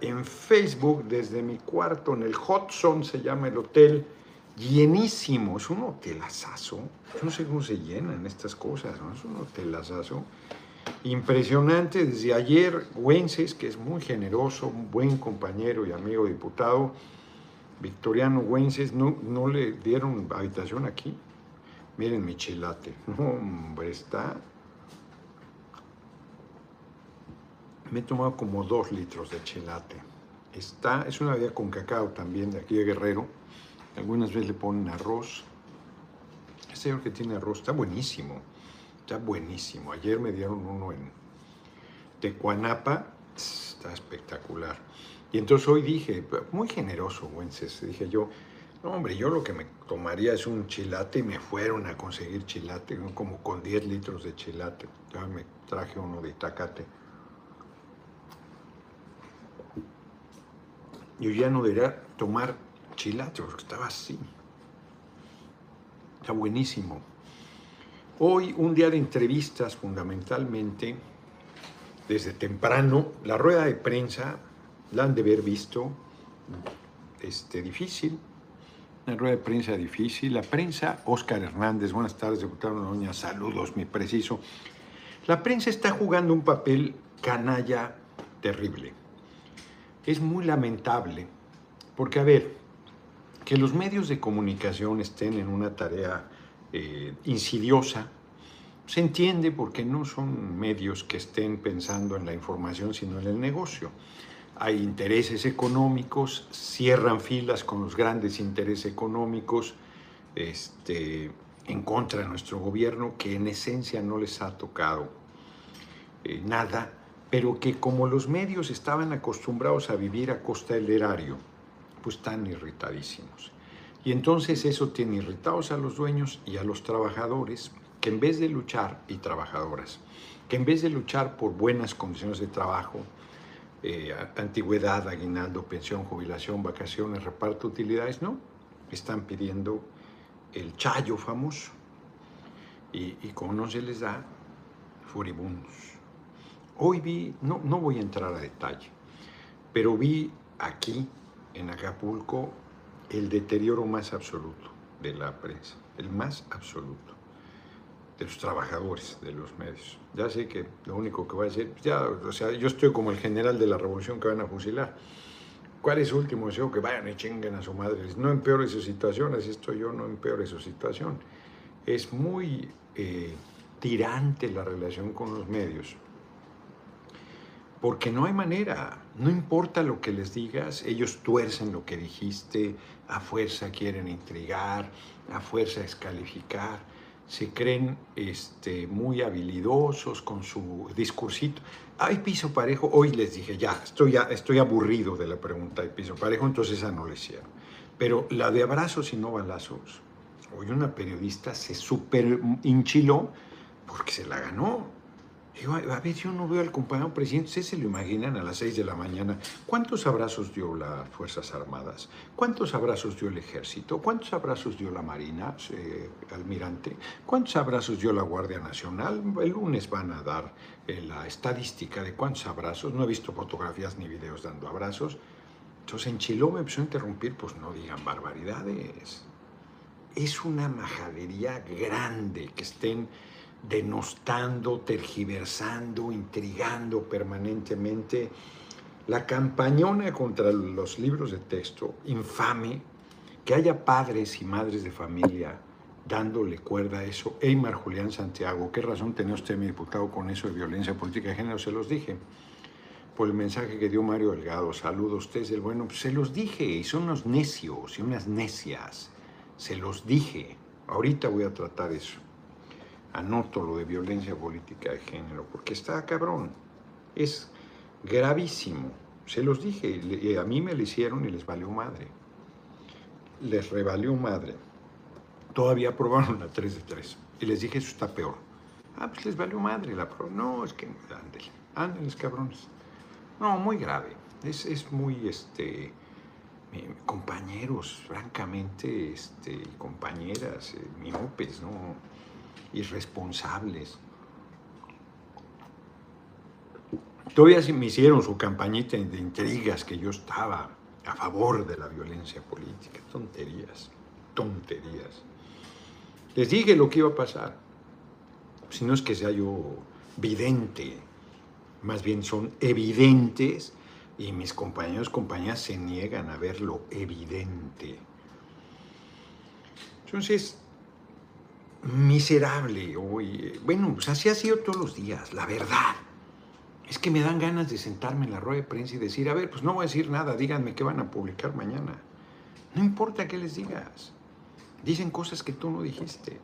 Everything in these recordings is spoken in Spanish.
en Facebook desde mi cuarto en el Hudson, se llama el hotel, llenísimo, es un hotelazazo, yo no sé cómo se llenan estas cosas, ¿no? es un hotelazazo impresionante. Desde ayer, Wences, que es muy generoso, un buen compañero y amigo diputado, Victoriano Wences, no, no le dieron habitación aquí. Miren mi chilate, hombre, está me he tomado como dos litros de chelate. Está, es una bebida con cacao también de aquí de Guerrero. Algunas veces le ponen arroz. Este señor que tiene arroz está buenísimo. Está buenísimo. Ayer me dieron uno en Tecuanapa. Está espectacular. Y entonces hoy dije, muy generoso, Wences. Dije yo, no, hombre, yo lo que me tomaría es un chilate y me fueron a conseguir chilate, como con 10 litros de chilate. Ya me traje uno de Itacate. Yo ya no debería tomar porque estaba así. Está buenísimo. Hoy un día de entrevistas fundamentalmente, desde temprano, la rueda de prensa la han de haber visto, este, difícil, una rueda de prensa difícil. La prensa, Oscar Hernández, buenas tardes, diputado Doña, saludos, mi preciso. La prensa está jugando un papel canalla terrible es muy lamentable, porque a ver, que los medios de comunicación estén en una tarea eh, insidiosa, se entiende porque no son medios que estén pensando en la información, sino en el negocio. Hay intereses económicos, cierran filas con los grandes intereses económicos este, en contra de nuestro gobierno, que en esencia no les ha tocado eh, nada pero que como los medios estaban acostumbrados a vivir a costa del erario, pues están irritadísimos. Y entonces eso tiene irritados a los dueños y a los trabajadores, que en vez de luchar, y trabajadoras, que en vez de luchar por buenas condiciones de trabajo, eh, antigüedad, aguinaldo, pensión, jubilación, vacaciones, reparto, utilidades, no, están pidiendo el chayo famoso. Y, y como no se les da, furibundos. Hoy vi, no, no voy a entrar a detalle, pero vi aquí, en Acapulco, el deterioro más absoluto de la prensa, el más absoluto, de los trabajadores de los medios. Ya sé que lo único que voy a decir, ya, o sea, yo estoy como el general de la revolución que van a fusilar. ¿Cuál es su último deseo? Que vayan y chinguen a su madre. No empeore su situación, así estoy yo, no empeore su situación. Es muy eh, tirante la relación con los medios porque no hay manera, no importa lo que les digas, ellos tuercen lo que dijiste, a fuerza quieren intrigar, a fuerza descalificar, se creen este, muy habilidosos con su discursito. ¿Hay piso parejo? Hoy les dije, ya, estoy, ya, estoy aburrido de la pregunta de piso parejo, entonces esa no le hicieron. Pero la de abrazos y no balazos, hoy una periodista se super hinchiló porque se la ganó. Digo, a ver, yo no veo al compañero presidente, ustedes se lo imaginan a las 6 de la mañana. ¿Cuántos abrazos dio las Fuerzas Armadas? ¿Cuántos abrazos dio el Ejército? ¿Cuántos abrazos dio la Marina, eh, almirante? ¿Cuántos abrazos dio la Guardia Nacional? El lunes van a dar eh, la estadística de cuántos abrazos. No he visto fotografías ni videos dando abrazos. Entonces en Chiló me empezó a interrumpir, pues no digan barbaridades. Es una majadería grande que estén denostando, tergiversando, intrigando permanentemente. La campañona contra los libros de texto, infame, que haya padres y madres de familia dándole cuerda a eso. Eymar Julián Santiago, ¿qué razón tenía usted, mi diputado, con eso de violencia política de género? Se los dije por el mensaje que dio Mario Delgado. Saludos, usted es el bueno. Pues se los dije, y son unos necios y unas necias. Se los dije. Ahorita voy a tratar eso anoto lo de violencia política de género, porque está cabrón, es gravísimo. Se los dije, a mí me lo hicieron y les valió madre. Les revalió madre. Todavía aprobaron la 3 de 3. Y les dije, eso está peor. Ah, pues les valió madre la prueba. No, es que ándale, ándeles cabrones. No, muy grave. Es, es muy, este, compañeros, francamente, este, compañeras, eh, miopes, ¿no? Irresponsables. Todavía me hicieron su campañita de intrigas que yo estaba a favor de la violencia política. Tonterías, tonterías. Les dije lo que iba a pasar. Si no es que sea yo vidente, más bien son evidentes y mis compañeros compañeras se niegan a ver lo evidente. Entonces, miserable hoy. Bueno, pues así ha sido todos los días, la verdad. Es que me dan ganas de sentarme en la rueda de prensa y decir, a ver, pues no voy a decir nada, díganme qué van a publicar mañana. No importa qué les digas. Dicen cosas que tú no dijiste.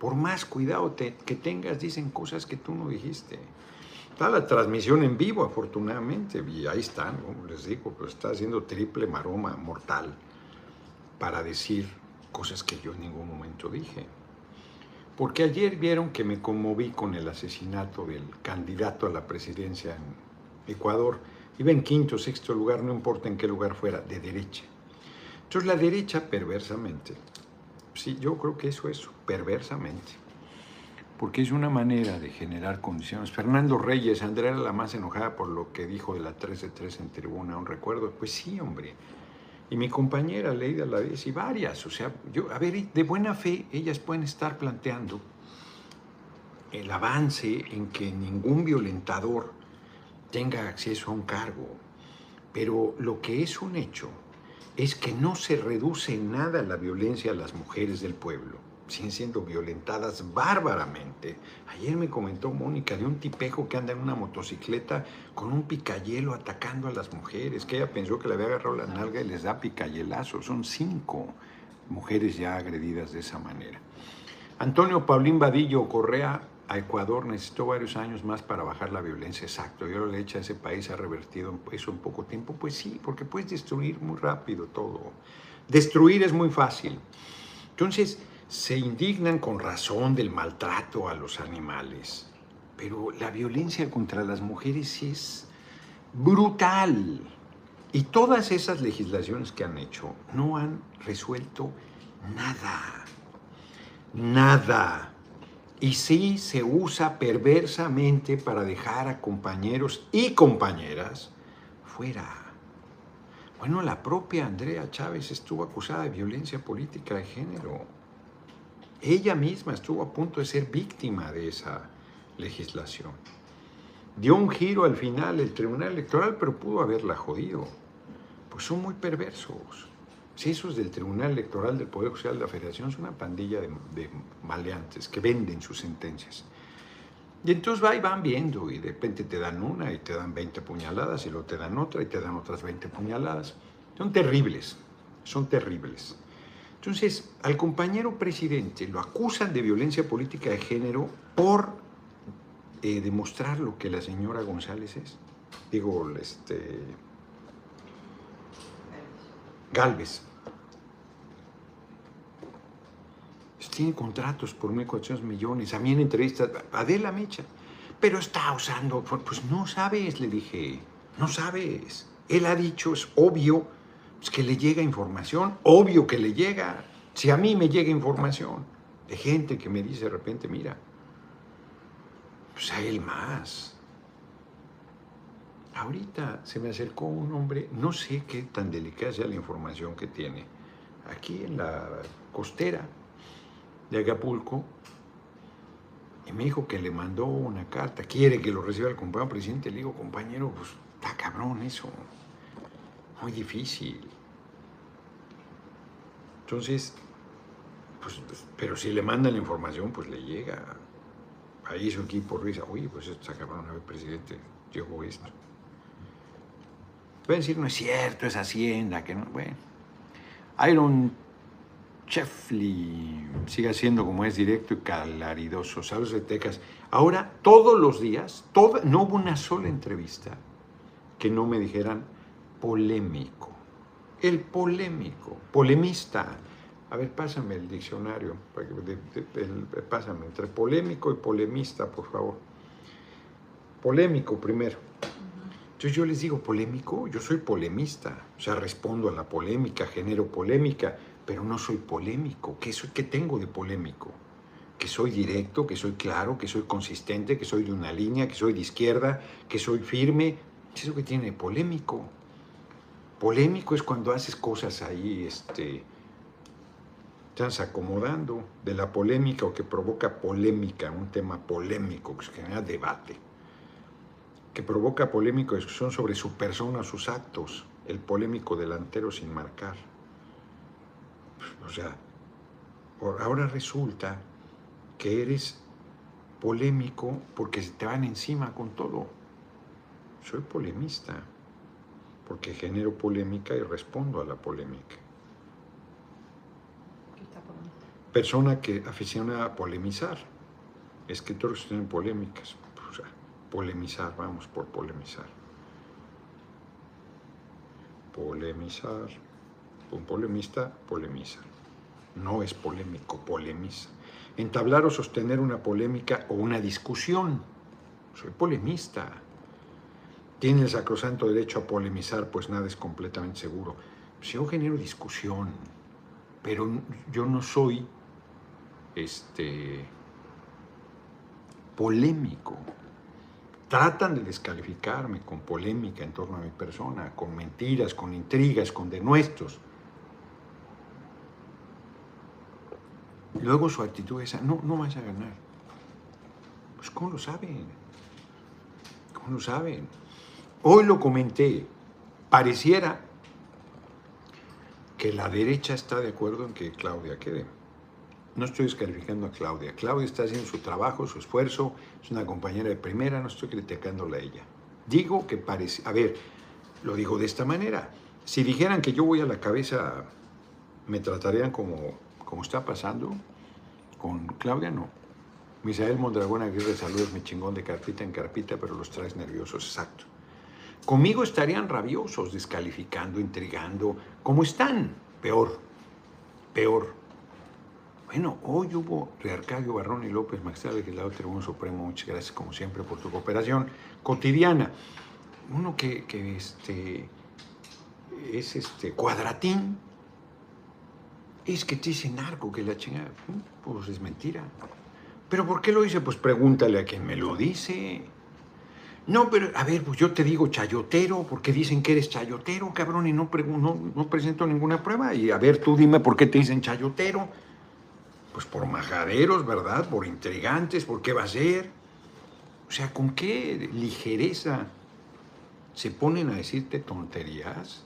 Por más cuidado que tengas, dicen cosas que tú no dijiste. Está la transmisión en vivo, afortunadamente, y ahí están, como les digo, pues está haciendo triple maroma mortal para decir cosas que yo en ningún momento dije. Porque ayer vieron que me conmoví con el asesinato del candidato a la presidencia en Ecuador. Iba en quinto, sexto lugar, no importa en qué lugar fuera, de derecha. Entonces la derecha, perversamente, sí, yo creo que eso es, perversamente, porque es una manera de generar condiciones. Fernando Reyes, Andrea era la más enojada por lo que dijo de la 13 3 en tribuna, un recuerdo. Pues sí, hombre, y mi compañera Leida la y varias, o sea, yo, a ver, de buena fe, ellas pueden estar planteando el avance en que ningún violentador tenga acceso a un cargo, pero lo que es un hecho es que no se reduce en nada la violencia a las mujeres del pueblo siguen siendo violentadas bárbaramente. Ayer me comentó Mónica de un tipejo que anda en una motocicleta con un picayelo atacando a las mujeres, que ella pensó que le había agarrado la nalga y les da picayelazo. Son cinco mujeres ya agredidas de esa manera. Antonio Paulín Vadillo Correa a Ecuador necesitó varios años más para bajar la violencia, exacto. Yo le hecho a ese país ha revertido eso en poco tiempo. Pues sí, porque puedes destruir muy rápido todo. Destruir es muy fácil. Entonces, se indignan con razón del maltrato a los animales, pero la violencia contra las mujeres es brutal. Y todas esas legislaciones que han hecho no han resuelto nada. Nada. Y sí se usa perversamente para dejar a compañeros y compañeras fuera. Bueno, la propia Andrea Chávez estuvo acusada de violencia política de género. Ella misma estuvo a punto de ser víctima de esa legislación. Dio un giro al final el Tribunal Electoral, pero pudo haberla jodido. Pues son muy perversos. Si esos del Tribunal Electoral del Poder Judicial de la Federación son una pandilla de, de, maleantes que venden sus sentencias. Y entonces va y van viendo y de repente te dan una y te dan 20 puñaladas y luego te dan otra y te dan otras 20 puñaladas. Son terribles, son terribles. Entonces, al compañero presidente lo acusan de violencia política de género por eh, demostrar lo que la señora González es. Digo, este. Galvez. Tiene contratos por 1.400 millones. A mí en entrevistas, Adela Mecha. Pero está usando. Pues no sabes, le dije. No sabes. Él ha dicho, es obvio pues que le llega información, obvio que le llega. Si a mí me llega información de gente que me dice de repente, mira, pues a él más. Ahorita se me acercó un hombre, no sé qué tan delicada sea la información que tiene, aquí en la costera de Acapulco, y me dijo que le mandó una carta, quiere que lo reciba el compañero presidente. Le digo, compañero, pues está cabrón eso muy difícil. Entonces, pues, pero si le mandan la información, pues le llega. Ahí su equipo risa, oye, pues esto acabaron a ver, presidente, llegó esto. Pueden decir, no es cierto, es Hacienda, que no, bueno. Iron Chefly sigue siendo como es directo y calaridoso. Saludos de Tecas. Ahora, todos los días, no hubo una sola entrevista que no me dijeran, polémico. El polémico, polemista. A ver, pásame el diccionario, pásame entre polémico y polemista, por favor. Polémico primero. Entonces yo les digo, polémico, yo soy polemista, o sea, respondo a la polémica, genero polémica, pero no soy polémico. ¿Qué, soy, qué tengo de polémico? que soy directo, que soy claro, que soy consistente, que soy de una línea, que soy de izquierda, que soy firme. Eso que tiene polémico. Polémico es cuando haces cosas ahí, este, estás acomodando de la polémica o que provoca polémica, un tema polémico que genera debate, que provoca polémico discusión sobre su persona, sus actos, el polémico delantero sin marcar. O sea, ahora resulta que eres polémico porque se te van encima con todo. Soy polemista porque genero polémica y respondo a la polémica. Persona que aficiona a polemizar, escritores que tienen polémicas, polemizar, vamos por polemizar. Polemizar, un polemista polemiza, no es polémico, polemiza entablar o sostener una polémica o una discusión. Soy polemista. Tiene el sacrosanto derecho a polemizar, pues nada es completamente seguro. Si yo genero discusión, pero yo no soy este, polémico. Tratan de descalificarme con polémica en torno a mi persona, con mentiras, con intrigas, con denuestos. Luego su actitud es, no, no vas a ganar. Pues ¿cómo lo saben? ¿Cómo lo saben? Hoy lo comenté, pareciera que la derecha está de acuerdo en que Claudia quede. No estoy descalificando a Claudia. Claudia está haciendo su trabajo, su esfuerzo, es una compañera de primera, no estoy criticándola a ella. Digo que parece, a ver, lo digo de esta manera. Si dijeran que yo voy a la cabeza, me tratarían como como está pasando con Claudia, no. Misael Mondragón Aguirre, saludos, mi chingón de carpita en carpita, pero los traes nerviosos, exacto. Conmigo estarían rabiosos, descalificando, intrigando, como están, peor, peor. Bueno, hoy hubo Rearcadio Barrón y López, magistrado legislador Tribunal Supremo, muchas gracias como siempre por tu cooperación cotidiana. Uno que, que este, es este cuadratín, es que te dice narco, que la chingada, pues es mentira. ¿Pero por qué lo dice? Pues pregúntale a quien me lo dice. No, pero a ver, pues yo te digo chayotero, porque dicen que eres chayotero, cabrón, y no, no, no presento ninguna prueba. Y a ver, tú dime por qué te dicen chayotero. Pues por majaderos, ¿verdad? Por intrigantes, ¿por qué va a ser? O sea, ¿con qué ligereza se ponen a decirte tonterías?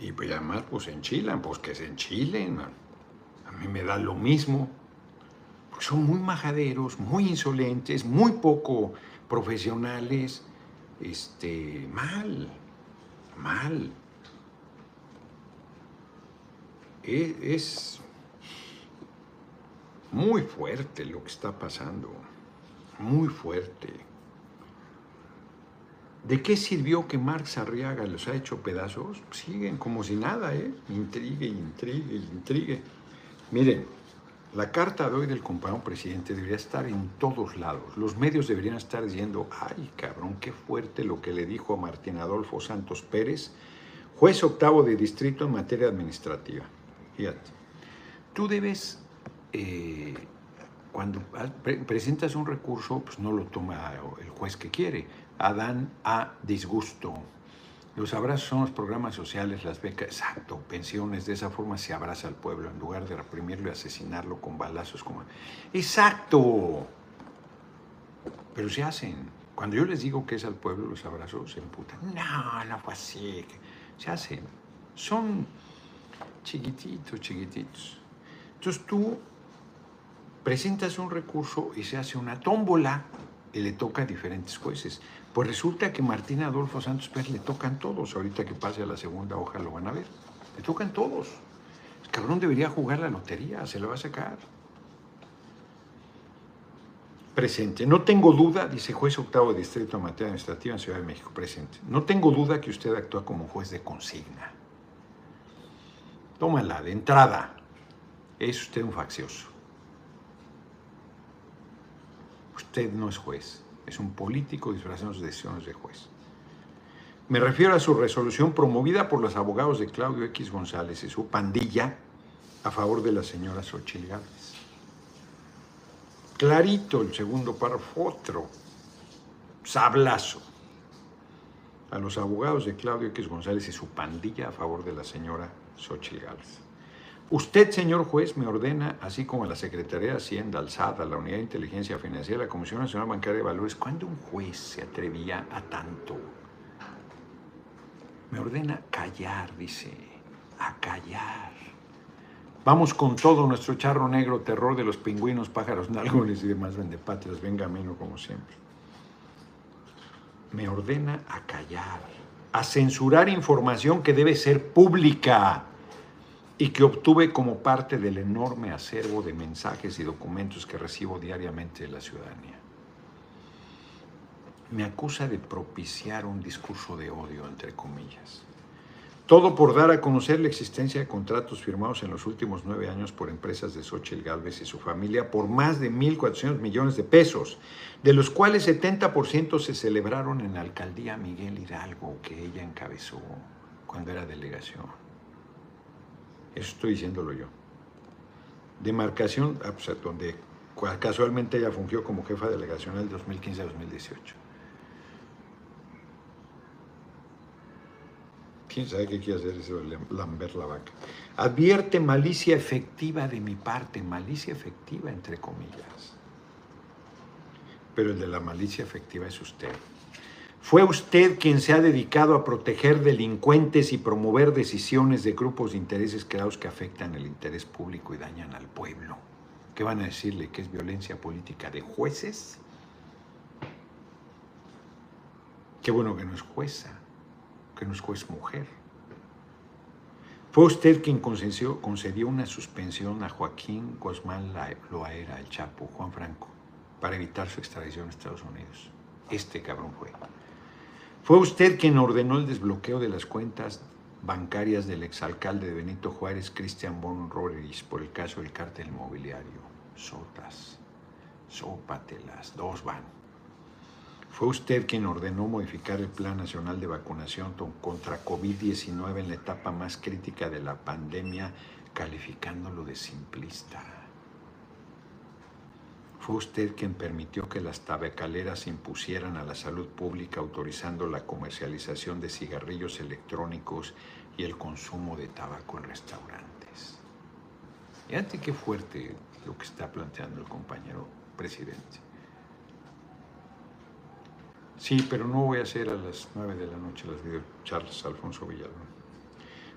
Y pues además, pues enchilan, pues que se enchilen. A mí me da lo mismo. Porque son muy majaderos, muy insolentes, muy poco profesionales. Este, mal, mal. Es, es muy fuerte lo que está pasando. Muy fuerte. ¿De qué sirvió que Marx Arriaga los ha hecho pedazos? Siguen como si nada, ¿eh? Intrigue, intrigue, intrigue. Miren, la carta de hoy del compañero presidente debería estar en todos lados. Los medios deberían estar diciendo, ay cabrón, qué fuerte lo que le dijo a Martín Adolfo Santos Pérez, juez octavo de distrito en materia administrativa. Fíjate, tú debes, eh, cuando presentas un recurso, pues no lo toma el juez que quiere Adán a disgusto. Los abrazos son los programas sociales, las becas, exacto, pensiones, de esa forma se abraza al pueblo en lugar de reprimirlo y asesinarlo con balazos como... Exacto. Pero se hacen. Cuando yo les digo que es al pueblo los abrazos, se emputan. No, no fue así. Se hacen. Son chiquititos, chiquititos. Entonces tú presentas un recurso y se hace una tómbola y le toca a diferentes jueces. Pues resulta que Martín Adolfo Santos Pérez le tocan todos. Ahorita que pase a la segunda hoja lo van a ver. Le tocan todos. El cabrón debería jugar la lotería, se lo va a sacar. Presente. No tengo duda, dice juez octavo distrito de materia administrativa en Ciudad de México. Presente. No tengo duda que usted actúa como juez de consigna. Tómala de entrada. Es usted un faccioso. Usted no es juez es un político disfrazando decisiones de juez. Me refiero a su resolución promovida por los abogados de Claudio X González y su pandilla a favor de la señora Xochitl Gálvez. Clarito el segundo párrafo, otro sablazo a los abogados de Claudio X González y su pandilla a favor de la señora Xochitl Gálvez. Usted, señor juez, me ordena, así como a la Secretaría de Hacienda, al SAT, a la Unidad de Inteligencia Financiera, la Comisión Nacional Bancaria de Valores, ¿cuándo un juez se atrevía a tanto? Me ordena callar, dice, a callar. Vamos con todo nuestro charro negro, terror de los pingüinos, pájaros, nalgones y demás vendepatrias, venga menos como siempre. Me ordena a callar, a censurar información que debe ser pública y que obtuve como parte del enorme acervo de mensajes y documentos que recibo diariamente de la ciudadanía. Me acusa de propiciar un discurso de odio, entre comillas. Todo por dar a conocer la existencia de contratos firmados en los últimos nueve años por empresas de Xochitl Galvez y su familia por más de 1.400 millones de pesos, de los cuales 70% se celebraron en la alcaldía Miguel Hidalgo, que ella encabezó cuando era delegación. Eso estoy diciéndolo yo. Demarcación, ah, pues, donde casualmente ella fungió como jefa delegacional 2015-2018. ¿Quién sabe qué quiere hacer eso Lambert la vaca? Advierte malicia efectiva de mi parte, malicia efectiva entre comillas. Pero el de la malicia efectiva es usted. Fue usted quien se ha dedicado a proteger delincuentes y promover decisiones de grupos de intereses creados que afectan el interés público y dañan al pueblo. ¿Qué van a decirle que es violencia política de jueces? Qué bueno que no es jueza, que no es juez mujer. Fue usted quien concedió, una suspensión a Joaquín Guzmán Loaera, el Chapo, Juan Franco, para evitar su extradición a Estados Unidos. Este cabrón fue. Fue usted quien ordenó el desbloqueo de las cuentas bancarias del exalcalde de Benito Juárez, Cristian von Roderis, por el caso del cártel inmobiliario. Sotas, sópatelas, dos van. Fue usted quien ordenó modificar el Plan Nacional de Vacunación contra COVID-19 en la etapa más crítica de la pandemia, calificándolo de simplista. Fue usted quien permitió que las tabacaleras impusieran a la salud pública autorizando la comercialización de cigarrillos electrónicos y el consumo de tabaco en restaurantes. Fíjate qué fuerte lo que está planteando el compañero presidente. Sí, pero no voy a hacer a las nueve de la noche las videocharlas, Alfonso Villalón.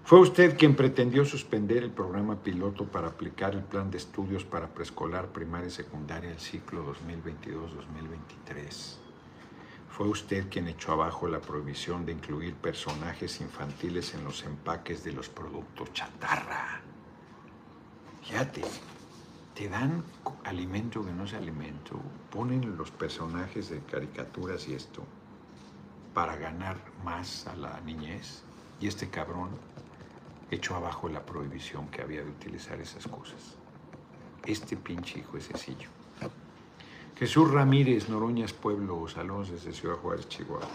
Fue usted quien pretendió suspender el programa piloto para aplicar el plan de estudios para preescolar, primaria y secundaria el ciclo 2022-2023. Fue usted quien echó abajo la prohibición de incluir personajes infantiles en los empaques de los productos chatarra. Fíjate, te dan alimento que no es alimento, ponen los personajes de caricaturas y esto para ganar más a la niñez. Y este cabrón echó abajo la prohibición que había de utilizar esas cosas. Este pinche hijo es sencillo. Jesús Ramírez, Noroñas Pueblo, Salón desde Ciudad Juárez, Chihuahua.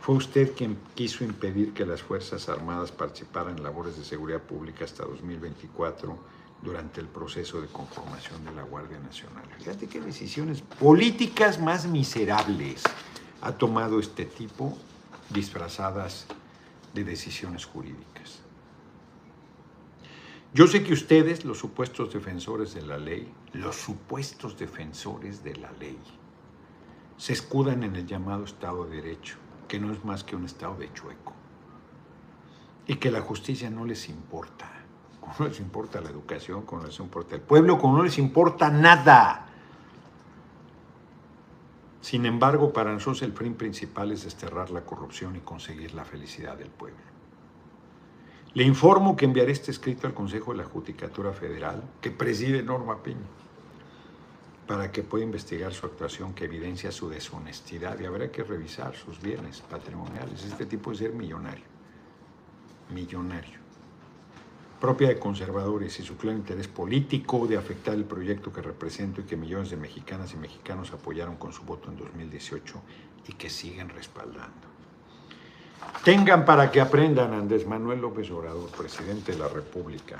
Fue usted quien quiso impedir que las Fuerzas Armadas participaran en labores de seguridad pública hasta 2024 durante el proceso de conformación de la Guardia Nacional. Fíjate qué decisiones políticas más miserables ha tomado este tipo disfrazadas de decisiones jurídicas. Yo sé que ustedes, los supuestos defensores de la ley, los supuestos defensores de la ley, se escudan en el llamado Estado de Derecho, que no es más que un Estado de chueco, y que la justicia no les importa, como no les importa la educación, como no les importa el pueblo, como no les importa nada. Sin embargo, para nosotros el fin principal es desterrar la corrupción y conseguir la felicidad del pueblo. Le informo que enviaré este escrito al Consejo de la Judicatura Federal, que preside Norma Peña, para que pueda investigar su actuación que evidencia su deshonestidad y habrá que revisar sus bienes patrimoniales. Este tipo de ser millonario, millonario, propia de conservadores y su claro interés político de afectar el proyecto que represento y que millones de mexicanas y mexicanos apoyaron con su voto en 2018 y que siguen respaldando. Tengan para que aprendan Andrés Manuel López Obrador, presidente de la República.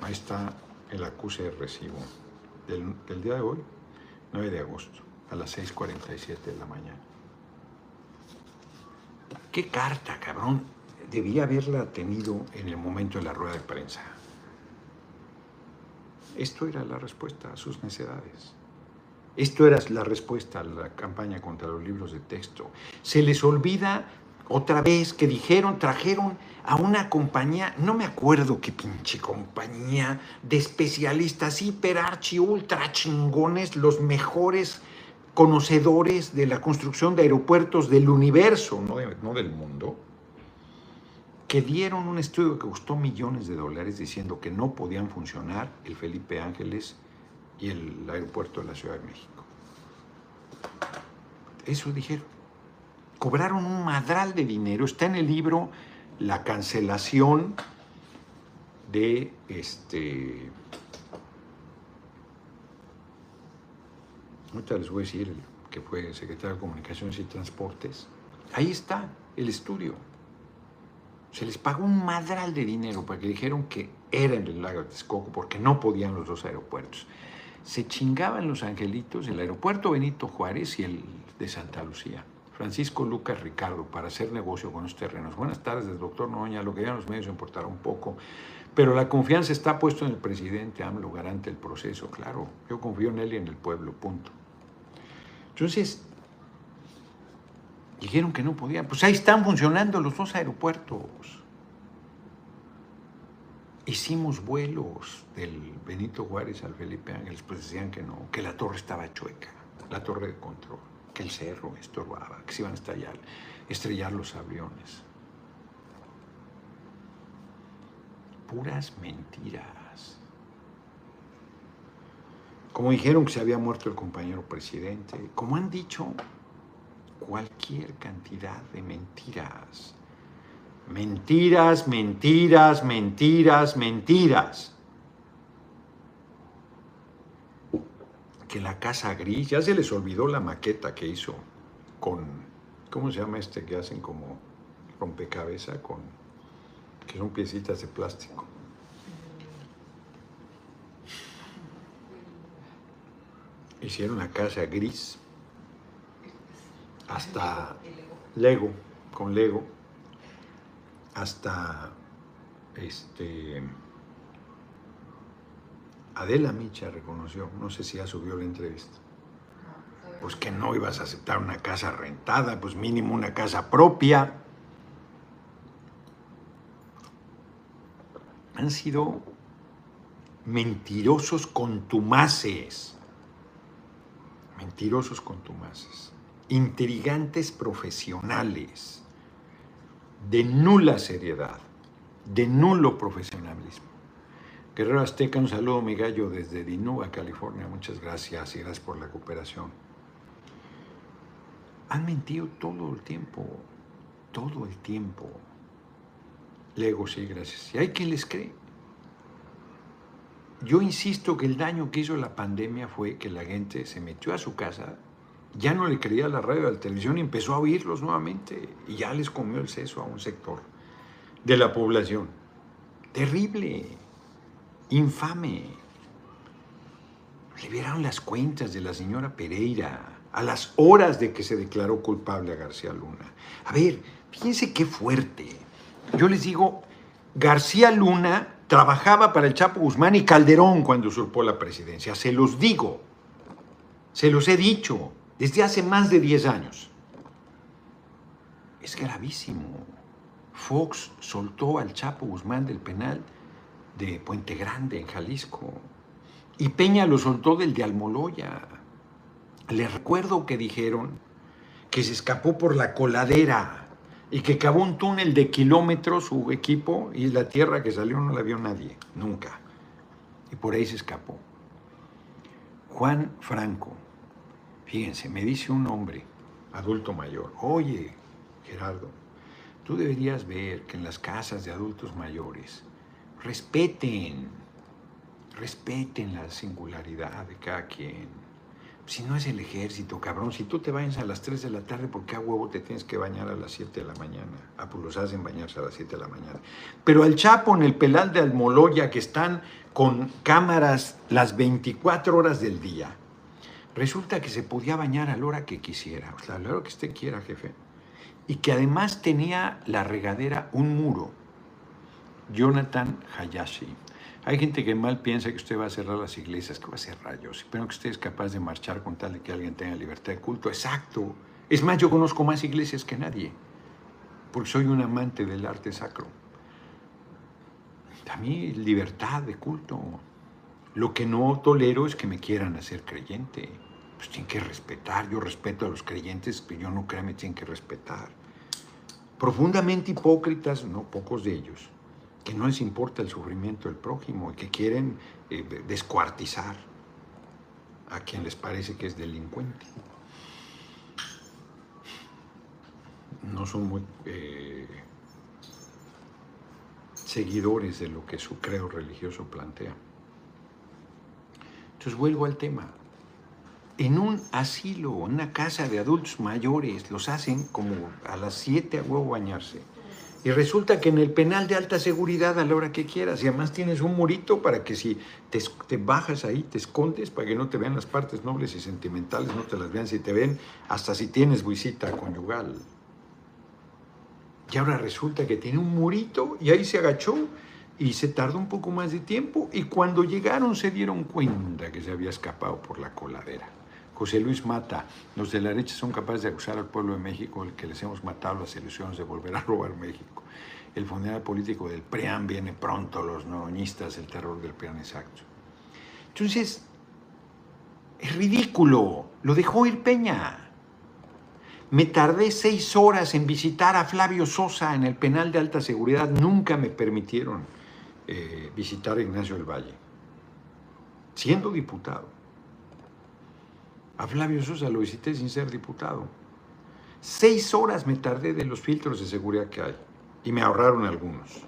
Ahí está el acuse de recibo del, día de hoy, 9 de agosto, a las 6.47 de la mañana. ¿Qué carta, cabrón? Debía haberla tenido en el momento de la rueda de prensa. Esto era la respuesta a sus necedades. Esto era la respuesta a la campaña contra los libros de texto. Se les olvida otra vez que dijeron, trajeron a una compañía, no me acuerdo qué pinche compañía, de especialistas hiper archi ultra chingones, los mejores conocedores de la construcción de aeropuertos del universo, no, no del mundo, que dieron un estudio que costó millones de dólares diciendo que no podían funcionar el Felipe Ángeles y el aeropuerto de la Ciudad de México. Eso dijeron. Cobraron un madral de dinero. Está en el libro la cancelación de este. Ahorita les voy a decir que fue secretario de Comunicaciones y Transportes. Ahí está el estudio. Se les pagó un madral de dinero para que dijeron que era en el lago de Texcoco porque no podían los dos aeropuertos. Se chingaban los angelitos el aeropuerto Benito Juárez y el de Santa Lucía. Francisco Lucas Ricardo, para hacer negocio con los terrenos. Buenas tardes, doctor Noña. Lo que ya los medios importará un poco, pero la confianza está puesta en el presidente AMLO, garante el proceso, claro. Yo confío en él y en el pueblo, punto. Entonces, dijeron que no podían. Pues ahí están funcionando los dos aeropuertos. Hicimos vuelos del Benito Juárez al Felipe Ángeles, pues decían que no, que la torre estaba chueca, la torre de control que el cerro estorbaba, que se iban a estallar, estrellar los aviones. Puras mentiras. Como dijeron que se había muerto el compañero presidente, como han dicho cualquier cantidad de mentiras. Mentiras, mentiras, mentiras, mentiras. que la casa gris, ya se les olvidó la maqueta que hizo con, ¿cómo se llama este que hacen como rompecabezas con, que son piecitas de plástico? Hicieron la casa gris, hasta Lego, con Lego, hasta este Adela Micha reconoció, no sé si ya subió la entrevista, pues que no ibas a aceptar una casa rentada, pues mínimo una casa propia. Han sido mentirosos contumaces, mentirosos contumaces, intrigantes profesionales, de nula seriedad, de nulo profesionalismo. Guerrero Azteca, un saludo, mi gallo, desde Dinúa, California. Muchas gracias y gracias por la cooperación. Han mentido todo el tiempo, todo el tiempo. Lego, sí, gracias. Y hay quien les cree. Yo insisto que el daño que hizo la pandemia fue que la gente se metió a su casa, ya no le creía a la radio, a la televisión y empezó a oírlos nuevamente y ya les comió el seso a un sector de la población. Terrible infame. Liberaron las cuentas de la señora Pereira a las horas de que se declaró culpable a García Luna. A ver, fíjense qué fuerte. Yo les digo, García Luna trabajaba para el Chapo Guzmán y Calderón cuando usurpó la presidencia. Se los digo, se los he dicho desde hace más de 10 años. Es gravísimo. Fox soltó al Chapo Guzmán del penal de Puente Grande, en Jalisco. Y Peña lo soltó del de Almoloya. Les recuerdo que dijeron que se escapó por la coladera y que cavó un túnel de kilómetros su equipo y la tierra que salió no la vio nadie, nunca. Y por ahí se escapó. Juan Franco, fíjense, me dice un hombre, adulto mayor, oye, Gerardo, tú deberías ver que en las casas de adultos mayores respeten, respeten la singularidad de cada quien. Si no es el ejército, cabrón, si tú te bañas a las 3 de la tarde, ¿por qué a huevo te tienes que bañar a las 7 de la mañana? Ah, pues los hacen bañarse a las 7 de la mañana. Pero al Chapo en el Pelal de Almoloya, que están con cámaras las 24 horas del día, resulta que se podía bañar a la hora que quisiera, o sea, a la hora que usted quiera, jefe. Y que además tenía la regadera un muro. Jonathan Hayashi hay gente que mal piensa que usted va a cerrar las iglesias, que va a cerrar yo. Espero que usted es capaz de marchar con tal de que alguien tenga libertad de culto. Exacto. Es más, yo conozco más iglesias que nadie, porque soy un amante del arte sacro. A mí, libertad de culto. Lo que no tolero es que me quieran hacer creyente. Pues tienen que respetar. Yo respeto a los creyentes, pero yo no creo me tienen que respetar. Profundamente hipócritas, no pocos de ellos que no les importa el sufrimiento del prójimo y que quieren eh, descuartizar a quien les parece que es delincuente. No son muy eh, seguidores de lo que su creo religioso plantea. Entonces vuelvo al tema. En un asilo, una casa de adultos mayores, los hacen como a las 7 a huevo bañarse y resulta que en el penal de alta seguridad a la hora que quieras, y además tienes un murito para que si te, bajas ahí, te escondes para que no te vean las partes nobles y sentimentales, no te las vean si te ven, hasta si tienes visita conyugal. Y ahora resulta que tiene un murito y ahí se agachó y se tardó un poco más de tiempo y cuando llegaron se dieron cuenta que se había escapado por la coladera. José Luis Mata, los de la derecha son capaces de acusar al pueblo de México el que les hemos matado las ilusiones de volver a robar México. El funeral político del PRIAN viene pronto, los noñistas, el terror del PRIAN exacto. Entonces, es ridículo, lo dejó ir Peña. Me tardé seis horas en visitar a Flavio Sosa en el penal de alta seguridad. Nunca me permitieron eh, visitar a Ignacio del Valle, siendo diputado. A Flavio Sosa lo visité sin ser diputado. Seis horas me tardé de los filtros de seguridad que hay y me ahorraron algunos.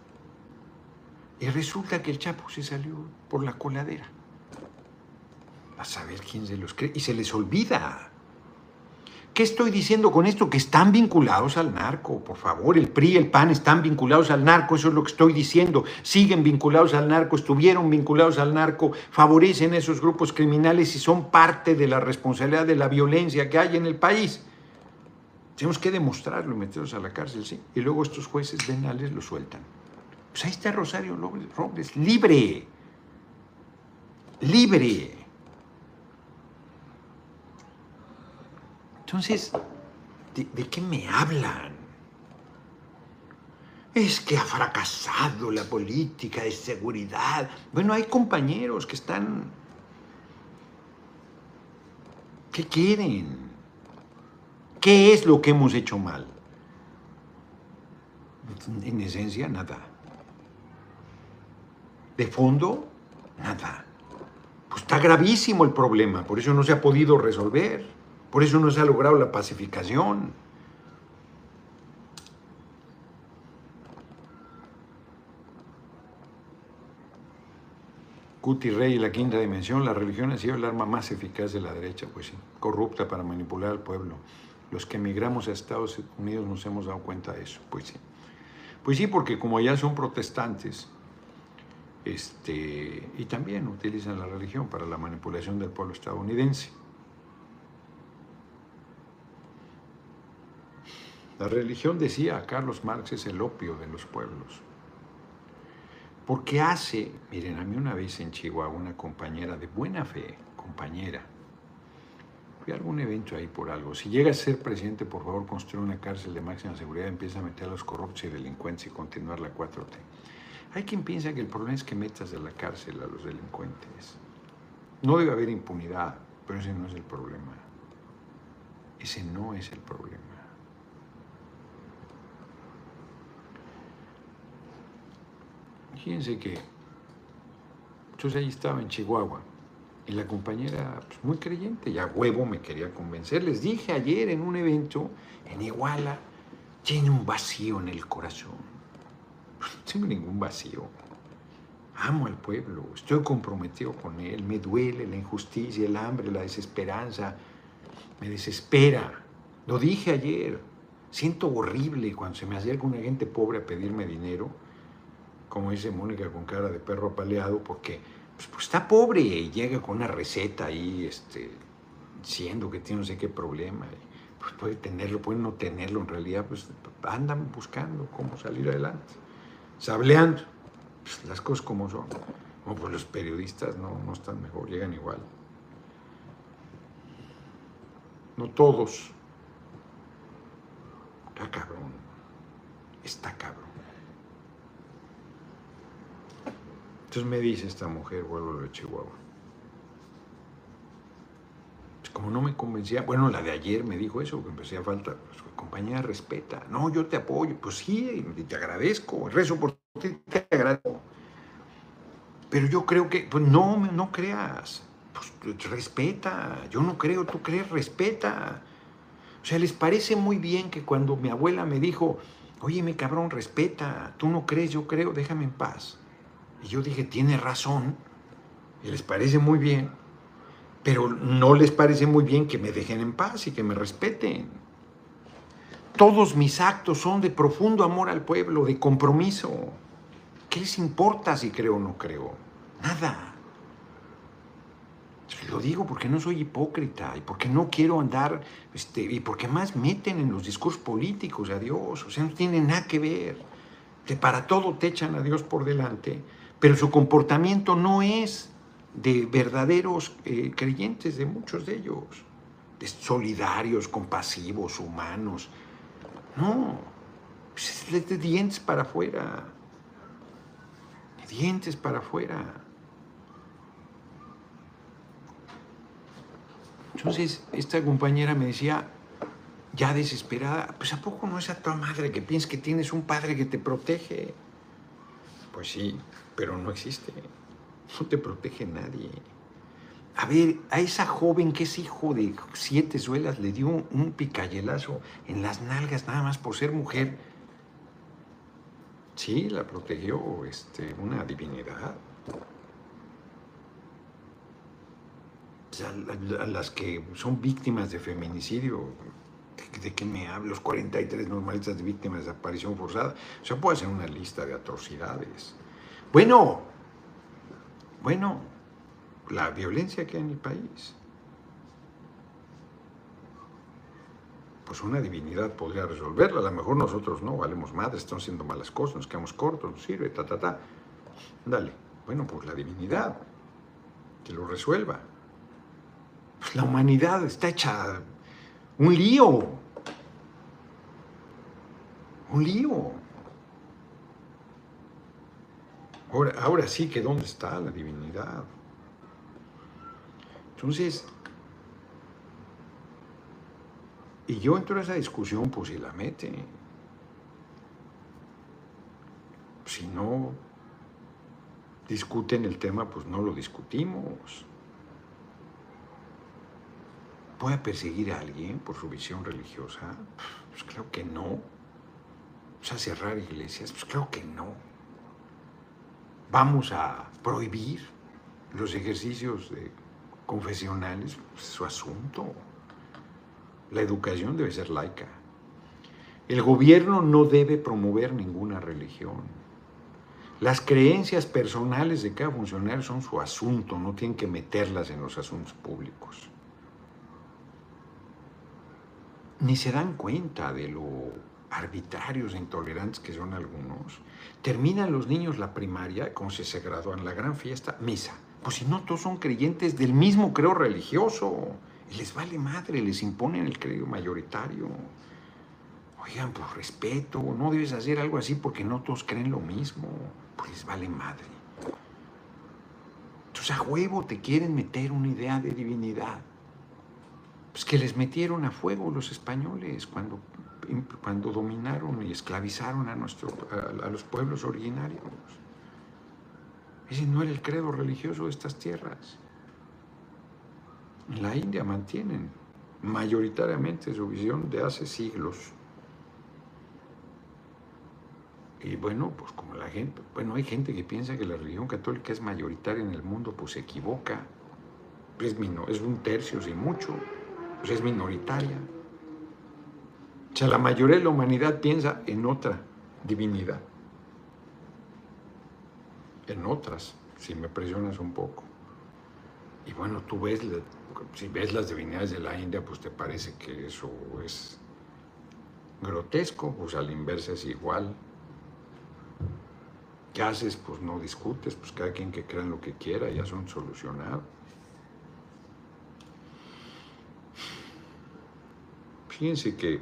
Y resulta que el Chapo se salió por la coladera. A saber quién se los cree. Y se les olvida. ¿Qué estoy diciendo con esto? Que están vinculados al narco, por favor. El PRI el PAN están vinculados al narco, eso es lo que estoy diciendo. Siguen vinculados al narco, estuvieron vinculados al narco, favorecen esos grupos criminales y son parte de la responsabilidad de la violencia que hay en el país. Tenemos que demostrarlo y meterlos a la cárcel, sí. Y luego estos jueces penales lo sueltan. Pues ahí está Rosario Robles, libre. Libre. Entonces, ¿de, qué me hablan? Es que ha fracasado la política de seguridad. Bueno, hay compañeros que están... ¿Qué quieren? ¿Qué es lo que hemos hecho mal? En esencia, nada. De fondo, nada. Pues está gravísimo el problema, por eso no se ha podido resolver. Por eso no se ha logrado la pacificación. Cuti Rey y la quinta dimensión, la religión ha sido el arma más eficaz de la derecha, pues sí, corrupta para manipular al pueblo. Los que emigramos a Estados Unidos nos hemos dado cuenta de eso, pues sí. Pues sí, porque como ya son protestantes, este, y también utilizan la religión para la manipulación del pueblo estadounidense. La religión, decía Carlos Marx, es el opio de los pueblos. Porque hace, miren, a mí una vez en Chihuahua, una compañera de buena fe, compañera, fui a algún evento ahí por algo. Si llega a ser presidente, por favor, construye una cárcel de máxima seguridad, empieza a meter a los corruptos y delincuentes y continuar la 4T. Hay quien piensa que el problema es que metas de la cárcel a los delincuentes. No debe haber impunidad, pero ese no es el problema. Ese no es el problema. Fíjense que entonces ahí estaba en Chihuahua y la compañera pues, muy creyente, ya huevo me quería convencer. Les dije ayer en un evento en Iguala, tiene un vacío en el corazón. No tengo ningún vacío. Amo al pueblo, estoy comprometido con él, me duele la injusticia, el hambre, la desesperanza, me desespera. Lo dije ayer, siento horrible cuando se me acerca una gente pobre a pedirme dinero, como dice Mónica con cara de perro apaleado, porque pues, pues, está pobre y llega con una receta ahí, este, diciendo que tiene no sé qué problema. Pues puede tenerlo, puede no tenerlo, en realidad pues andan buscando cómo salir adelante, sableando pues, las cosas como son. Como pues los periodistas no, no están mejor, llegan igual. No todos. Está cabrón. Está cabrón. Entonces me dice esta mujer, vuelvo de Chihuahua. Pues como no me convencía, bueno, la de ayer me dijo eso, que empecé a falta, pues, compañía respeta. No, yo te apoyo, pues sí, te agradezco, rezo por ti, te agradezco. Pero yo creo que, pues no, no creas, pues respeta, yo no creo, tú crees, respeta. O sea, les parece muy bien que cuando mi abuela me dijo, oye, mi cabrón, respeta, tú no crees, yo creo, déjame en paz. Y yo dije, tiene razón, y les parece muy bien, pero no les parece muy bien que me dejen en paz y que me respeten. Todos mis actos son de profundo amor al pueblo, de compromiso. ¿Qué les importa si creo o no creo? Nada. Lo digo porque no soy hipócrita y porque no quiero andar, este, y porque más meten en los discursos políticos a Dios, o sea, no tiene nada que ver. Que para todo te echan a Dios por delante, pero su comportamiento no es de verdaderos eh, creyentes, de muchos de ellos, de solidarios, compasivos, humanos. No, pues es de dientes para afuera, de dientes para afuera. Entonces, esta compañera me decía, ya desesperada, pues ¿a poco no es a tu madre que piensas que tienes un padre que te protege? Pues sí, pero no existe. No te protege nadie. A ver, a esa joven que es hijo de siete suelas le dio un picayelazo en las nalgas nada más por ser mujer. Sí, la protegió este, una divinidad. a, las que son víctimas de feminicidio, ¿de, qué me hablo? Los 43 normalistas de víctimas de desaparición forzada. O sea, puede ser una lista de atrocidades. Bueno, bueno, la violencia que hay en el país. Pues una divinidad podría resolverla. A lo mejor nosotros no, valemos madres, estamos haciendo malas cosas, nos quedamos cortos, nos sirve, ta, ta, ta. Dale. Bueno, pues la divinidad que lo resuelva. Pues la humanidad está hecha un lío. Un lío. Ahora, ahora sí que dónde está la divinidad. Entonces, y yo entro a esa discusión, pues si la mete. Si no discuten el tema, pues no lo discutimos. ¿Puede perseguir a alguien por su visión religiosa? Pues creo que no. O sea, cerrar iglesias, pues creo que no. Vamos a prohibir los ejercicios confesionales, pues su asunto. La educación debe ser laica. El gobierno no debe promover ninguna religión. Las creencias personales de cada funcionario son su asunto, no tienen que meterlas en los asuntos públicos ni se dan cuenta de lo arbitrarios e intolerantes que son algunos. Terminan los niños la primaria, como si se gradúan la gran fiesta, misa. Pues si no, todos son creyentes del mismo creo religioso. Les vale madre, les imponen el credo mayoritario. Oigan, por respeto, no debes hacer algo así porque no todos creen lo mismo. Pues les vale madre. Entonces a huevo te quieren meter una idea de divinidad pues que les metieron a fuego los españoles cuando, cuando dominaron y esclavizaron a, nuestro, a, los pueblos originarios. Ese no era el credo religioso de estas tierras. En la India mantienen mayoritariamente su visión de hace siglos. Y bueno, pues como la gente, bueno, hay gente que piensa que la religión católica es mayoritaria en el mundo, pues se equivoca. Es, es un tercio, sin mucho, pues es minoritaria. O sea, la mayoría de la humanidad piensa en otra divinidad. En otras, si me presionas un poco. Y bueno, tú ves, si ves las divinidades de la India, pues te parece que eso es grotesco, pues a la inversa es igual. ¿Qué haces? Pues no discutes, pues cada quien que crea en lo que quiera, ya son solucionados. Fíjense que,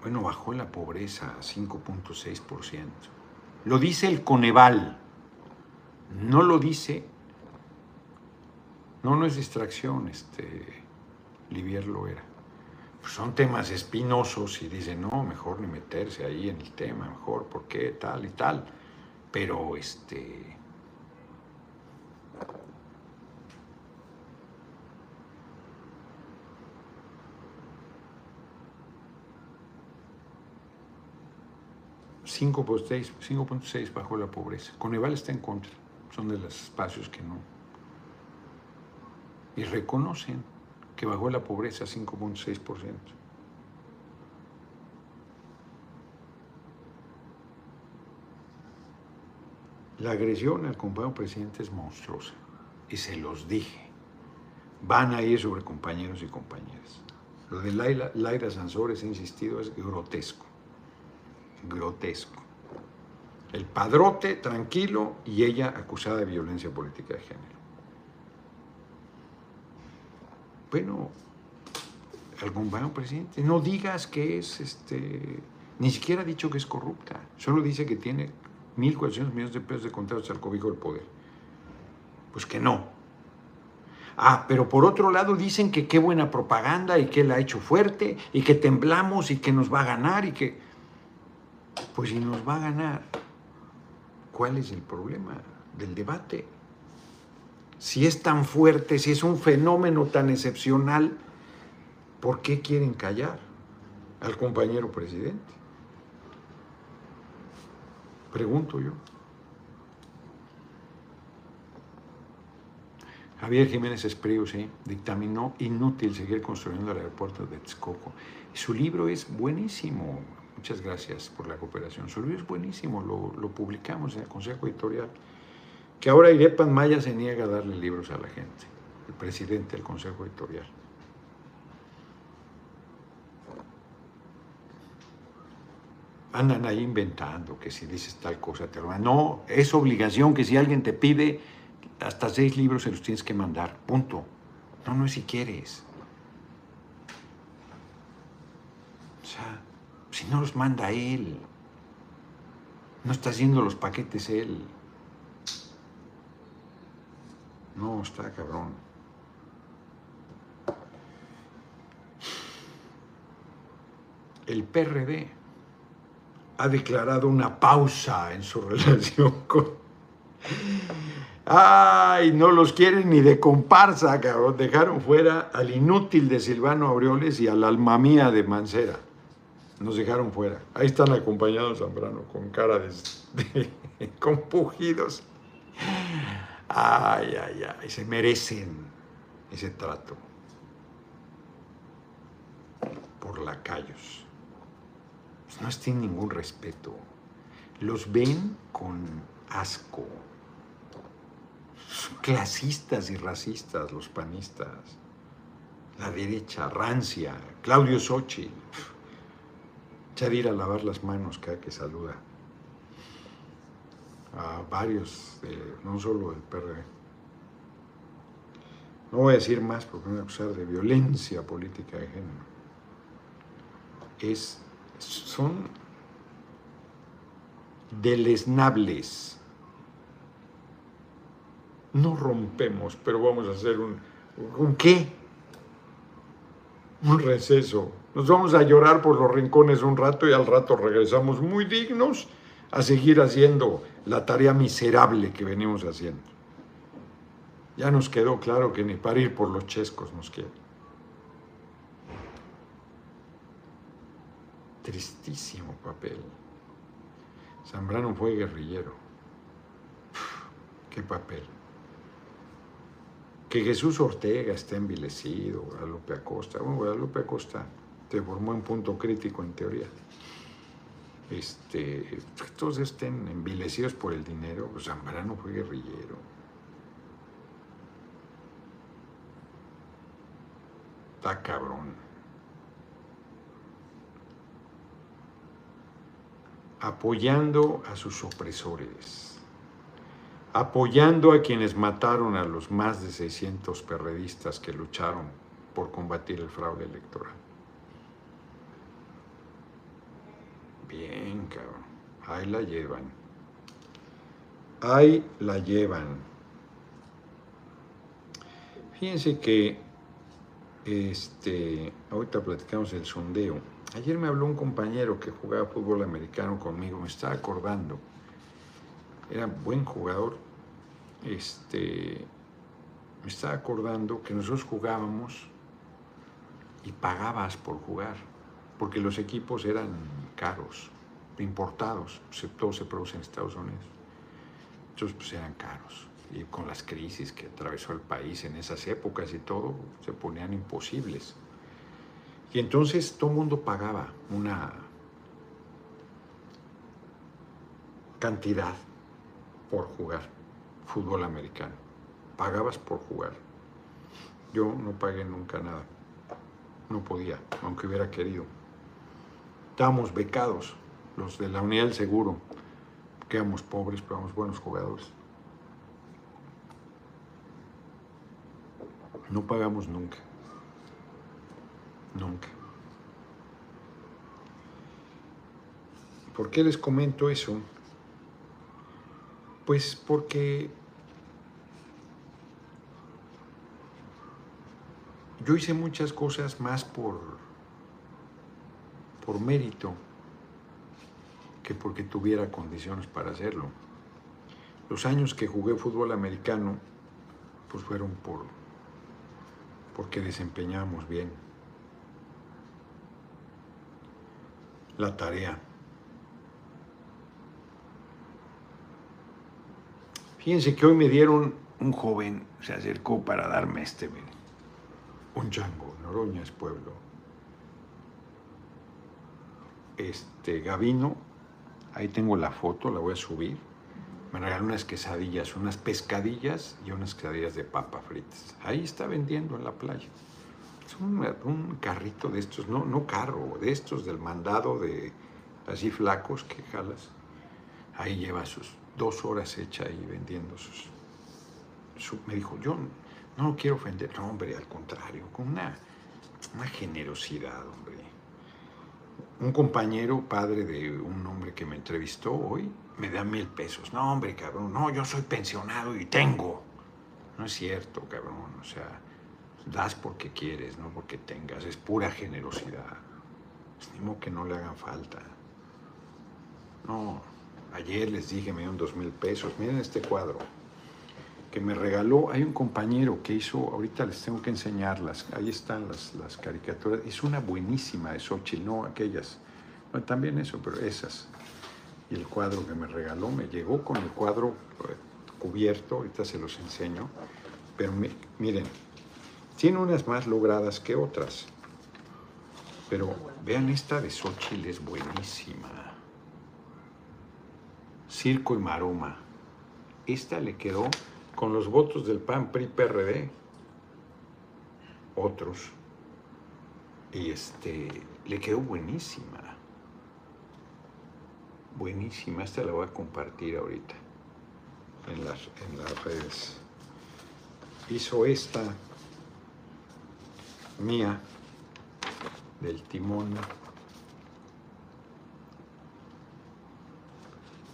bueno, bajó la pobreza a 5.6%. Lo dice el Coneval, no lo dice, no, no es distracción, este, Livier lo era. Pues son temas espinosos y dicen, no, mejor ni meterse ahí en el tema, mejor, ¿por qué? Tal y tal. Pero este. ...5.6 bajo la pobreza. Coneval está en contra. Son de los espacios que no. Y reconocen que bajó la pobreza a 5.6%. La agresión al compañero presidente es monstruosa. Y se los dije. Van a ir sobre compañeros y compañeras. Lo de Laira, Laira Sansores, he insistido, es grotesco. Grotesco. El padrote tranquilo y ella acusada de violencia política de género. bueno, algún compañero presidente, no digas que es, este, ni siquiera ha dicho que es corrupta, solo dice que tiene 1.400 millones de pesos de contratos al cobijo del poder. Pues que no. Ah, pero por otro lado dicen que qué buena propaganda y que él ha hecho fuerte y que temblamos y que nos va a ganar y que... Pues si nos va a ganar, ¿cuál es el problema del debate? si es tan fuerte, si es un fenómeno tan excepcional, ¿por qué quieren callar al compañero presidente? Pregunto yo. Javier Jiménez Espriu sí, dictaminó inútil seguir construyendo el aeropuerto de Texcoco. Su libro es buenísimo. Muchas gracias por la cooperación. Su libro es buenísimo. Lo, lo publicamos en el Consejo Editorial que ahora Irepan Maya se niega a darle libros a la gente, el presidente del Consejo Editorial. Andan ahí inventando que si dices tal cosa te lo. No, es obligación que si alguien te pide hasta seis libros se los tienes que mandar. Punto. No, no es si quieres. O sea, si no los manda él, no está haciendo los paquetes él. No, está cabrón. El PRD ha declarado una pausa en su relación con... Ay, no los quieren ni de comparsa, cabrón. Dejaron fuera al inútil de Silvano Aureoles y al alma mía de Mancera. Nos dejaron fuera. Ahí están acompañados Zambrano con cara de, de compugidos. Ay, ay, ay, se merecen ese trato por lacayos. Pues no tienen ningún respeto. Los ven con asco. Son clasistas y racistas los panistas. La derecha, rancia, Claudio Xochitl. Echar a lavar las manos cada que saluda a varios, no solo del PRD. No voy a decir más porque me voy a acusar de violencia política de género. Es, son deleznables. No rompemos, pero vamos a hacer un... ¿Un qué? Un receso. Nos vamos a llorar por los rincones un rato y al rato regresamos muy dignos a seguir haciendo la tarea miserable que venimos haciendo. Ya nos quedó claro que ni para ir por los chescos nos quiere. Tristísimo papel. Zambrano fue guerrillero. qué papel. Que Jesús Ortega esté envilecido, Guadalupe Acosta. Bueno, Guadalupe Acosta se formó en punto crítico en teoría. Este, todos estén envilecidos por el dinero. Zambrano fue guerrillero. Está cabrón. apoyando a sus opresores, apoyando a quienes mataron a los más de 600 perredistas que lucharon por combatir el fraude electoral. Bien, cabrón. Ahí la llevan. Ahí la llevan. Fíjense que este, ahorita platicamos el sondeo. Ayer me habló un compañero que jugaba fútbol americano conmigo, me estaba acordando. Era buen jugador. Este, me estaba acordando que nosotros jugábamos y pagabas por jugar, porque los equipos eran caros, importados, todo se produce en Estados Unidos. Entonces, pues eran caros. Y con las crisis que atravesó el país en esas épocas y todo, se ponían imposibles. Y entonces todo el mundo pagaba una cantidad por jugar fútbol americano. Pagabas por jugar. Yo no pagué nunca nada. No podía, aunque hubiera querido. Estábamos becados, los de la unidad del seguro. Quedamos pobres, pero éramos buenos jugadores. No pagamos nunca. Nunca. ¿Por qué les comento eso? Pues porque yo hice muchas cosas más por, por mérito que porque tuviera condiciones para hacerlo. Los años que jugué fútbol americano, pues fueron por porque desempeñamos bien. la tarea. Fíjense que hoy me dieron un joven, se acercó para darme este, un chango, Noroña es pueblo. Este Gavino, ahí tengo la foto, la voy a subir. Me regaló unas quesadillas, unas pescadillas y unas quesadillas de papa fritas. Ahí está vendiendo en la playa un, carrito de estos, no, no carro, de estos del mandado de así flacos que jalas. Ahí lleva sus dos horas hecha ahí vendiendo sus... me dijo, yo no quiero ofender, no hombre, al contrario, con una, una generosidad, hombre. Un compañero, padre de un hombre que me entrevistó hoy, me da mil pesos. No, hombre, cabrón, no, yo soy pensionado y tengo. No es cierto, cabrón, o sea, das porque quieres, no porque tengas, es pura generosidad. Estimo que no le hagan falta. No, ayer les dije, me dieron dos mil pesos, miren este cuadro que me regaló, hay un compañero que hizo, ahorita les tengo que enseñarlas, ahí están las, las caricaturas, es una buenísima de Xochitl, no aquellas, no, también eso, pero esas. Y el cuadro que me regaló, me llegó con el cuadro eh, cubierto, ahorita se los enseño, pero miren, tiene unas más logradas que otras. Pero vean esta de Xochitl, es buenísima. Circo y Maroma. Esta le quedó con los votos del PAN, PRI, PRD. Otros. Y este, le quedó buenísima. Buenísima. Esta la voy a compartir ahorita en las, en las redes. Hizo esta mía del timón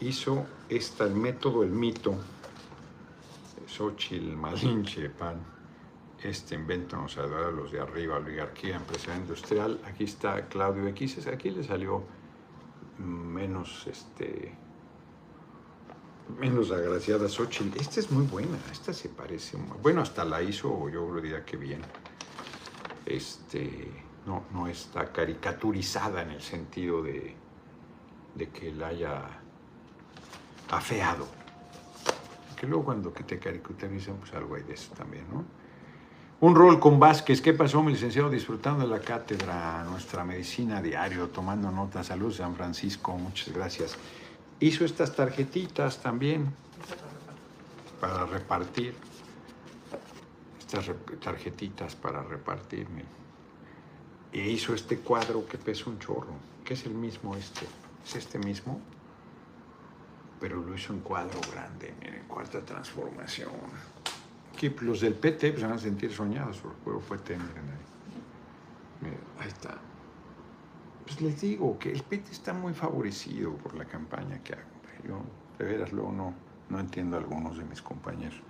hizo esta, el método, el mito, Xochitl, Malinche, Pan, este invento nos a los de arriba, oligarquía empresarial industrial, aquí está Claudio X, aquí le salió menos, este, menos agraciada Xochitl. Esta es muy buena, esta se parece, bueno, hasta la hizo, yo diría que bien. Este, no, no está caricaturizada en el sentido de, de que la haya afeado. Que luego cuando te caricaturizan, pues algo hay de eso también, ¿no? Un rol con Vázquez. ¿Qué pasó, mi licenciado? Disfrutando de la cátedra, nuestra medicina diario, tomando notas. Saludos, San Francisco. Muchas gracias. Hizo estas tarjetitas también para repartir. Estas tarjetitas para repartir. E hizo este cuadro que pesa un chorro, que es el mismo este. Es este mismo, pero lo hizo en cuadro grande. Miren, cuarta transformación los del PT pues, van a sentir soñados por el pueblo PT, miren ahí. ahí está. Pues les digo que el PT está muy favorecido por la campaña que hago. Yo, de veras, luego no, no entiendo a algunos de mis compañeros.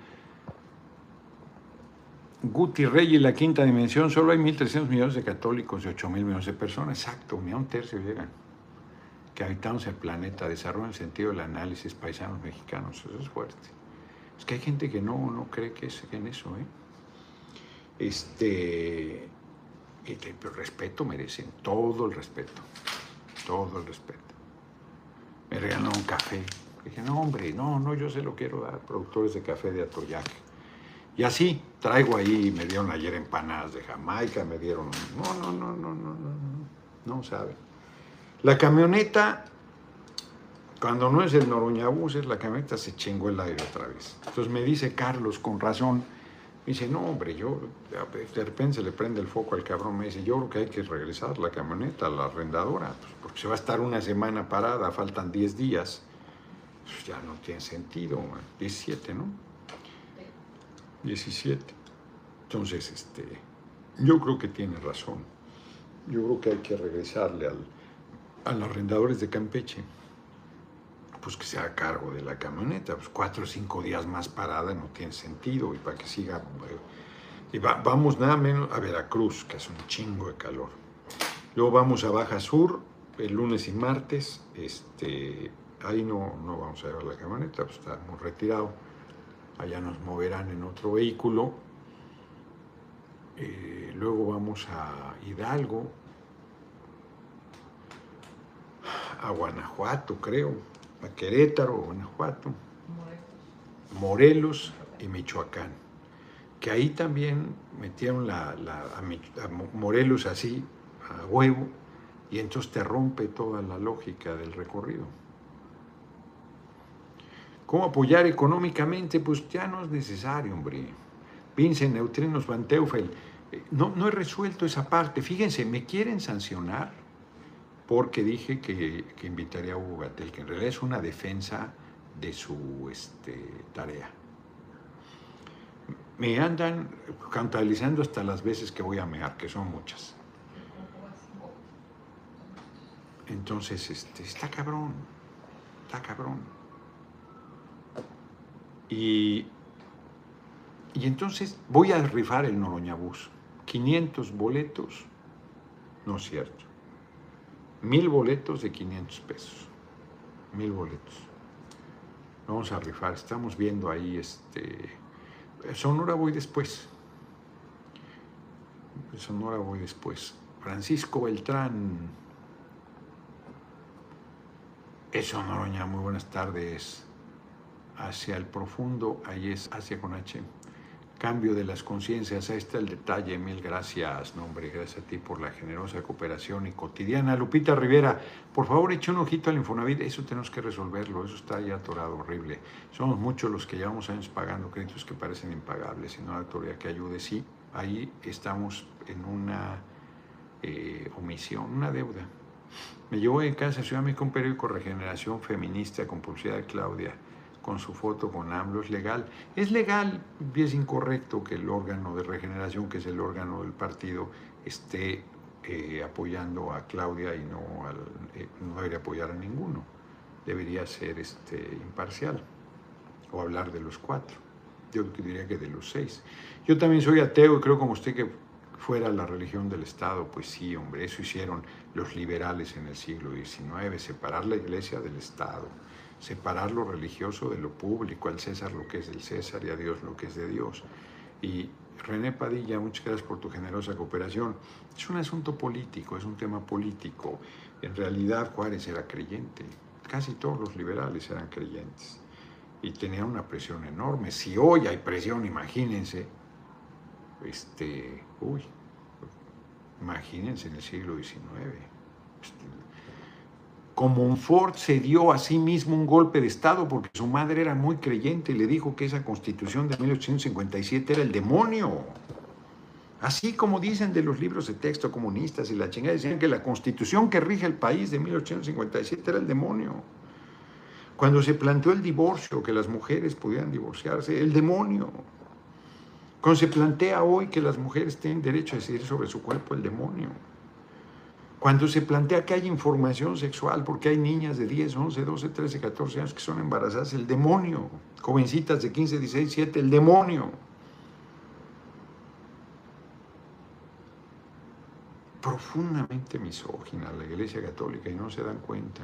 Guti Rey y la quinta dimensión, solo hay 1.300 millones de católicos y 8.000 millones de personas. Exacto, ni a un tercio llegan que habitamos el planeta, desarrolla el sentido del análisis paisanos mexicanos, eso es fuerte. Es que hay gente que no, no cree que es, en eso, ¿eh? Este, el, el pues, respeto merecen, todo el respeto, todo el respeto. Me regaló un café. Dije, no, hombre, no, no, yo se lo quiero dar, productores de café de Atoyac. Y así, traigo ahí, me dieron ayer empanadas de Jamaica, me dieron. No, no, no, no, no, no, no, no saben. La camioneta cuando no es el Noroñabús, es la camioneta, se chingó el aire otra vez. Entonces me dice Carlos, con razón, me dice, no, hombre, yo, de repente se le prende el foco al cabrón, me dice, yo creo que hay que regresar la camioneta a la arrendadora, pues, porque se va a estar una semana parada, faltan 10 días. Pues ya no tiene sentido, 17, ¿no? 17. Entonces, este, yo creo que tiene razón. Yo creo que hay que regresarle al, a los arrendadores de Campeche pues que sea a cargo de la camioneta. Pues cuatro o cinco días más parada no tiene sentido y para que siga. Y vamos nada menos a Veracruz, que es un chingo de calor. Luego vamos a Baja Sur, el lunes y martes. Este, ahí no, no vamos a llevar la camioneta, pues estamos retirados. Allá nos moverán en otro vehículo. Eh, luego vamos a Hidalgo, a Guanajuato, creo a Querétaro, Guanajuato, Morelos y Michoacán, que ahí también metieron la, a, Morelos así, a huevo, y entonces te rompe toda la lógica del recorrido. ¿Cómo apoyar económicamente? Pues ya no es necesario, hombre. Vincent Neutrinos Van Teufel, eh, no, no he resuelto esa parte. Fíjense, me quieren sancionar porque dije que, invitaría a Hugo Gatel, que en realidad es una defensa de su este, tarea. Me andan contabilizando hasta las veces que voy a mear, que son muchas. Entonces, este, está cabrón, está cabrón. Y, y entonces voy a rifar el Noroñabús. 500 boletos, no es cierto mil boletos de 500 pesos. Mil boletos. Vamos a rifar. Estamos viendo ahí este. Sonora voy después. Sonora voy después. Francisco Beltrán. Eso, Noroña, muy buenas tardes. Hacia el profundo, ahí es hacia con H cambio de las conciencias. Ahí está el detalle. Mil gracias, nombre. Gracias a ti por la generosa cooperación y cotidiana. Lupita Rivera, por favor, eche un ojito al Infonavit. Eso tenemos que resolverlo. Eso está ya atorado, horrible. Somos muchos los que llevamos años pagando créditos que parecen impagables y no la autoridad que ayude. Sí, ahí estamos en una eh, omisión, una deuda. Me llevó en casa Ciudad México un periódico Regeneración Feminista con publicidad de Claudia con su foto con AMLO es legal. Es legal y es incorrecto que el órgano de regeneración, que es el órgano del partido, esté eh, apoyando a Claudia y no, eh, no debería apoyar a ninguno. Debería ser este, imparcial o hablar de los cuatro. Yo diría que de los seis. Yo también soy ateo y creo como usted que fuera la religión del Estado, pues sí, hombre, eso hicieron los liberales en el siglo XIX, separar la iglesia del Estado separar lo religioso de lo público, al César lo que es del César y a Dios lo que es de Dios. Y René Padilla, muchas gracias por tu generosa cooperación. Es un asunto político, es un tema político. En realidad Juárez era creyente, casi todos los liberales eran creyentes y tenían una presión enorme. Si hoy hay presión, imagínense, este, uy, imagínense en el siglo XIX. Como un Ford se dio a sí mismo un golpe de Estado porque su madre era muy creyente y le dijo que esa constitución de 1857 era el demonio. Así como dicen de los libros de texto comunistas y la chingada, decían que la constitución que rige el país de 1857 era el demonio. Cuando se planteó el divorcio, que las mujeres pudieran divorciarse, el demonio. Cuando se plantea hoy que las mujeres tienen derecho a decidir sobre su cuerpo, el demonio. Cuando se plantea que hay información sexual porque hay niñas de 10, 11, 12, 13, 14 años que son embarazadas, el demonio. Jovencitas de 15, 16, 17, el demonio. Profundamente misógina la Iglesia Católica y no se dan cuenta.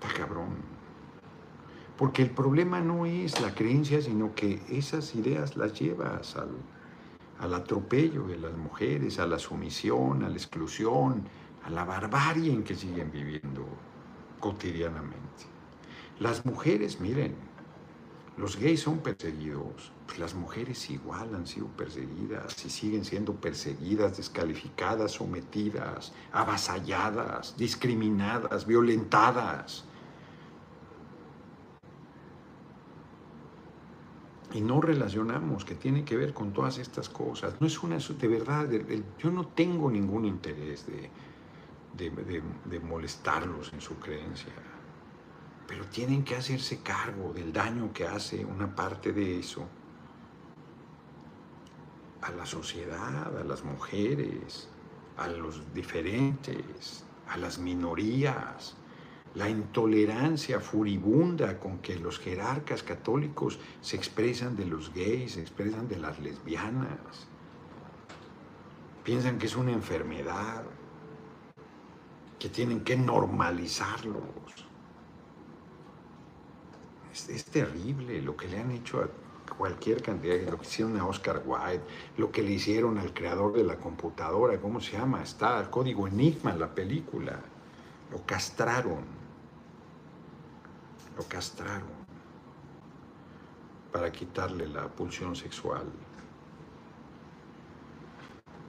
Está cabrón. Porque el problema no es la creencia, sino que esas ideas las llevas al, al atropello de las mujeres, a la sumisión, a la exclusión, a la barbarie en que siguen viviendo cotidianamente. Las mujeres, miren, los gays son perseguidos, pues las mujeres igual han sido perseguidas y siguen siendo perseguidas, descalificadas, sometidas, avasalladas, discriminadas, violentadas. Y no relacionamos que tiene que ver con todas estas cosas. No es una, de verdad, yo no tengo ningún interés de, de, molestarlos en su creencia, pero tienen que hacerse cargo del daño que hace una parte de eso a la sociedad, a las mujeres, a los diferentes, a las minorías, la intolerancia furibunda con que los jerarcas católicos se expresan de los gays, se expresan de las lesbianas. Piensan que es una enfermedad, que tienen que normalizarlos. Es, terrible lo que le han hecho a cualquier cantidad, lo que hicieron a Oscar Wilde, lo que le hicieron al creador de la computadora, ¿cómo se llama? Está el código Enigma, la película. Lo castraron lo castraron para quitarle la pulsión sexual.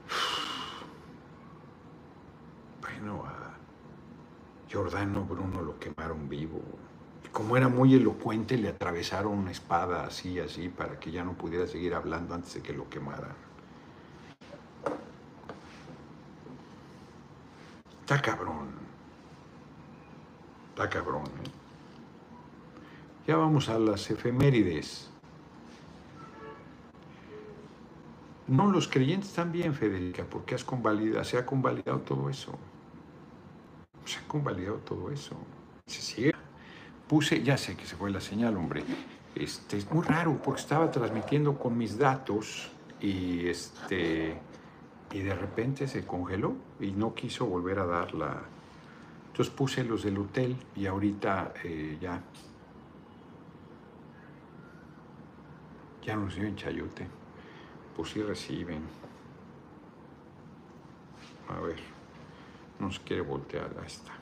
Bueno, a Giordano Bruno lo quemaron vivo. Como era muy elocuente, le atravesaron una espada así, así, para que ya no pudiera seguir hablando antes de que lo quemaran. Está cabrón. Está cabrón, ¿eh? Ya vamos a las efemérides. No, los creyentes también, Federica, porque has convalidado, se ha convalidado todo eso. Se ha convalidado todo eso. Se sigue. Puse, ya sé que se fue la señal, hombre. Este, es muy raro porque estaba transmitiendo con mis datos y este y de repente se congeló y no quiso volver a dar la. Entonces puse los del hotel y ahorita eh, ya Ya no reciben chayote. Pues sí reciben. A ver, no se quiere voltear. Ahí está.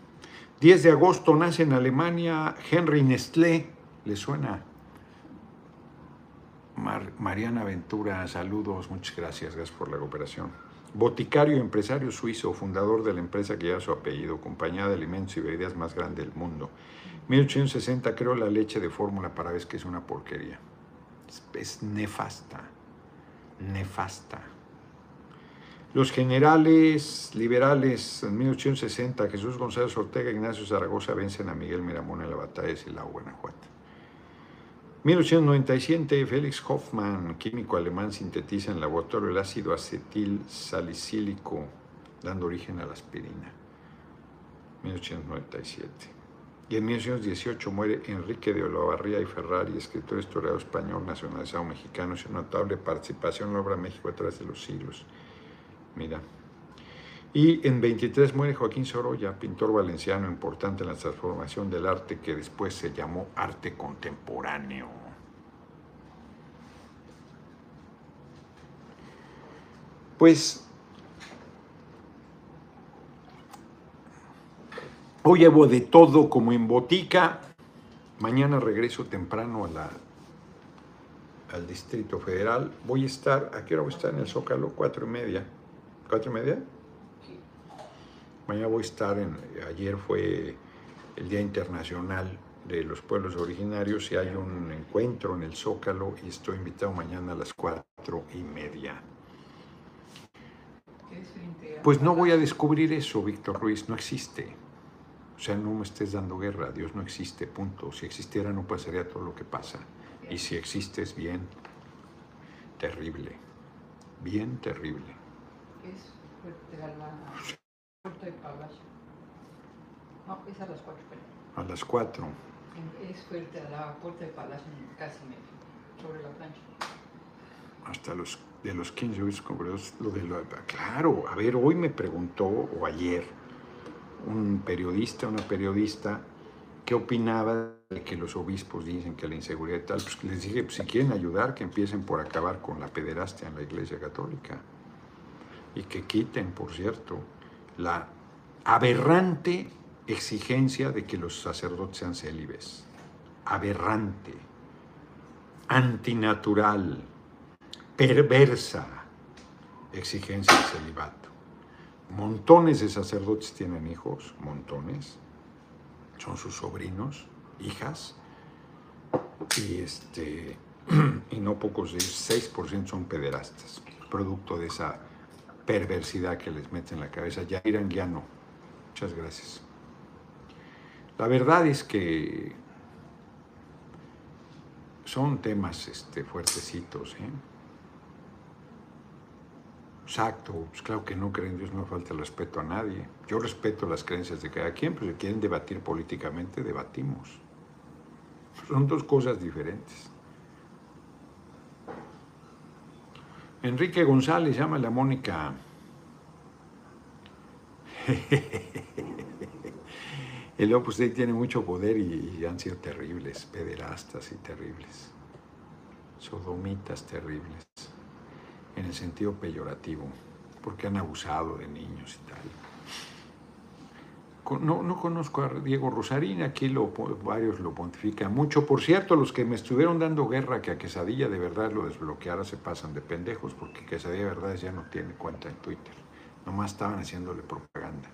10 de agosto nace en Alemania Henry Nestlé. ¿Le suena? Mariana Ventura, saludos, muchas gracias, gracias por la cooperación. Boticario y empresario suizo, fundador de la empresa que lleva su apellido, compañía de alimentos y bebidas más grande del mundo. 1860 creó la leche de fórmula para ver que es una porquería es nefasta, nefasta. Los generales liberales en 1860, Jesús González Ortega, Ignacio Zaragoza vencen a Miguel Miramón en la batalla de Silao, Guanajuato. 1897, Félix Hoffmann, químico alemán, sintetiza en laboratorio el ácido acetil salicílico, dando origen a la aspirina. 1897. Y en 1918 muere Enrique de Olavarría y Ferrari, escritor historiador español nacionalizado mexicano, sin notable participación en la obra México a través de los siglos. Mira. Y en 23 muere Joaquín Sorolla, pintor valenciano importante en la transformación del arte que después se llamó arte contemporáneo. Pues hoy llevo de todo como en botica. Mañana regreso temprano a la, al Distrito Federal. Voy a estar, ¿a qué hora voy a estar en el Zócalo? Cuatro y media. ¿Cuatro y media? Mañana voy a estar en, ayer fue el Día Internacional de los Pueblos Originarios y hay un encuentro en el Zócalo y estoy invitado mañana a las cuatro y media. Pues no voy a descubrir eso, Víctor Ruiz, no existe. O sea, no me estés dando guerra, Dios no existe, punto. Si existiera no pasaría todo lo que pasa. Y si existe es bien terrible, bien terrible. Es fuerte a la puerta de Palacio. No, es a las cuatro, pero A las cuatro. es fuerte a la puerta de Palacio casi medio, sobre la plancha. hasta los de los 15 obispos congregados, lo de lo, claro, a ver, hoy me preguntó, o ayer, un periodista, una periodista, qué opinaba de que los obispos dicen que la inseguridad tal, pues les dije, pues, si quieren ayudar, que empiecen por acabar con la pederastia en la Iglesia Católica. Y que quiten, por cierto, la aberrante exigencia de que los sacerdotes sean célibes. Aberrante, antinatural, perversa exigencia del celibato. Montones de sacerdotes tienen hijos, montones, son sus sobrinos, hijas, y, este, y no pocos de ellos, 6% son pederastas, producto de esa perversidad que les mete en la cabeza. Yair Anguiano, muchas gracias. La verdad es que son temas este, fuertecitos, ¿eh? Exacto, pues claro que no creen en Dios, no falta el respeto a nadie. Yo respeto las creencias de cada quien, pero si quieren debatir políticamente, debatimos. Son dos cosas diferentes. Enrique González, llámale a Mónica. El Opus Dei tiene mucho poder y han sido terribles, pederastas y terribles, sodomitas terribles en el sentido peyorativo, porque han abusado de niños y tal. No, no conozco a Diego Rosarín, aquí lo, varios lo pontifican mucho. Por cierto, los que me estuvieron dando guerra que a Quesadilla de verdad lo desbloqueara se pasan de pendejos, porque Quesadilla de verdad ya no tiene cuenta en Twitter. Nomás estaban haciéndole propaganda.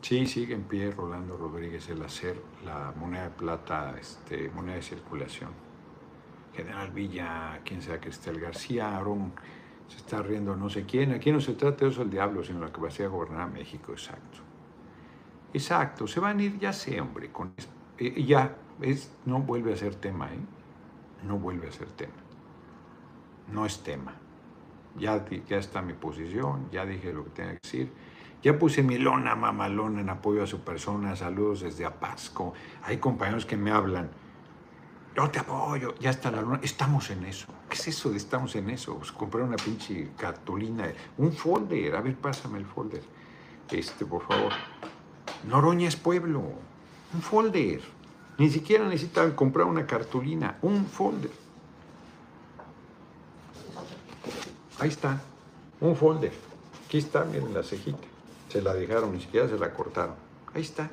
Sí, sigue en pie Rolando Rodríguez el hacer la moneda de plata, este, moneda de circulación. General Villa, quien sea Cristel García, Aarón, se está riendo no sé quién. Aquí no se trata de eso el diablo, sino la capacidad de gobernar a México, exacto. Exacto, se van a ir, ya sé, hombre, con eh, ya, es, no vuelve a ser tema, ¿eh? No vuelve a ser tema. No es tema. Ya, ya está mi posición, ya dije lo que tenía que decir. Ya puse mi lona mamalona en apoyo a su persona. Saludos desde Apasco. Hay compañeros que me hablan. Yo te apoyo, ya está la luna. Estamos en eso. ¿Qué es eso de estamos en eso? Pues comprar una pinche cartulina, un folder. A ver, pásame el folder. Este, por favor. Noroña es pueblo. Un folder. Ni siquiera necesitan comprar una cartulina. Un folder. Ahí está. Un folder. Aquí está, miren la cejita. Se la dejaron, ni siquiera se la cortaron. Ahí está.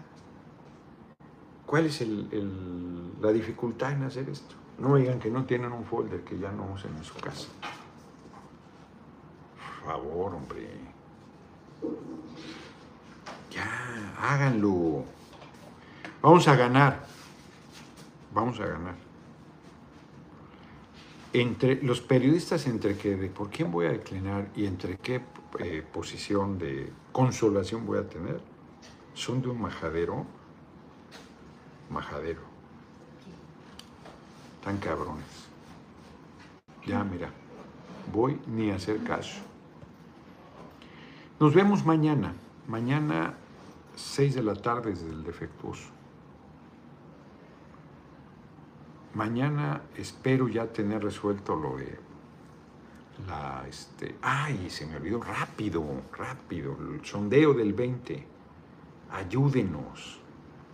¿Cuál es el- el- la dificultad en hacer esto? No digan que no tienen un folder que ya no usen en su casa. Por favor, hombre. Ya, háganlo. Vamos a ganar. Vamos a ganar. Entre los periodistas, entre que de por quién voy a declinar y entre qué eh, posición de consolación voy a tener, son de un majadero majadero. Tan cabrones. Ya, mira, voy ni a hacer caso. Nos vemos mañana. Mañana, 6 de la tarde desde el defectuoso. Mañana espero ya tener resuelto lo de la, este, ay, se me olvidó, rápido, rápido, el sondeo del 20. Ayúdenos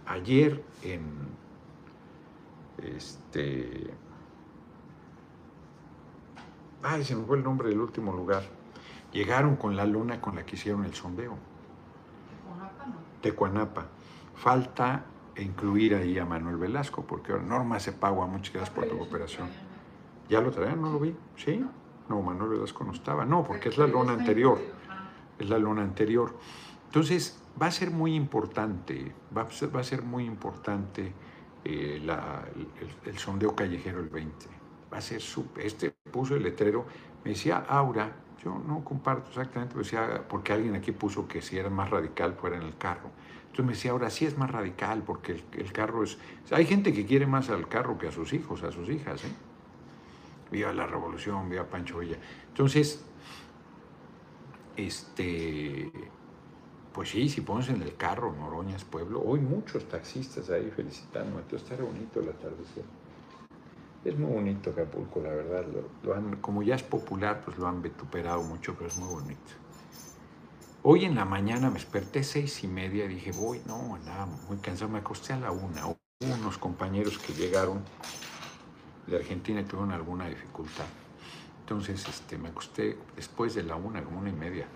ayer en este Ay, se me fue el nombre del último lugar. Llegaron con la lona con la que hicieron el sondeo. Tecuanapa, no. Tecuanapa. Falta incluir ahí a Manuel Velasco, porque ahora Norma Cepagua, muchas gracias por tu cooperación. ¿Ya lo traían? ¿No lo vi? ¿Sí? No, Manuel Velasco no estaba. No, porque es la lona anterior. Es la lona anterior. Entonces, va a ser muy importante, va a ser, va a ser muy importante eh, el, sondeo callejero el 20. Va a ser súper. Este puso el letrero, me decía Aura, yo no comparto exactamente, pero decía, porque alguien aquí puso que si era más radical fuera en el carro. Entonces me decía, ahora sí es más radical porque el, carro es... hay gente que quiere más al carro que a sus hijos, a sus hijas. ¿eh? Viva la revolución, viva Pancho Villa. Entonces, este, pues sí, si pones en el carro Noroñas Pueblo, hoy muchos taxistas ahí felicitando, entonces está bonito el atardecer. Es muy bonito Acapulco, la verdad. Lo, han, como ya es popular, pues lo han vituperado mucho, pero es muy bonito. Hoy en la mañana me desperté seis y media dije, voy, no, andaba muy cansado, me acosté a la una. Hubo unos compañeros que llegaron de Argentina y tuvieron alguna dificultad. Entonces este, me acosté después de la una, como una y media.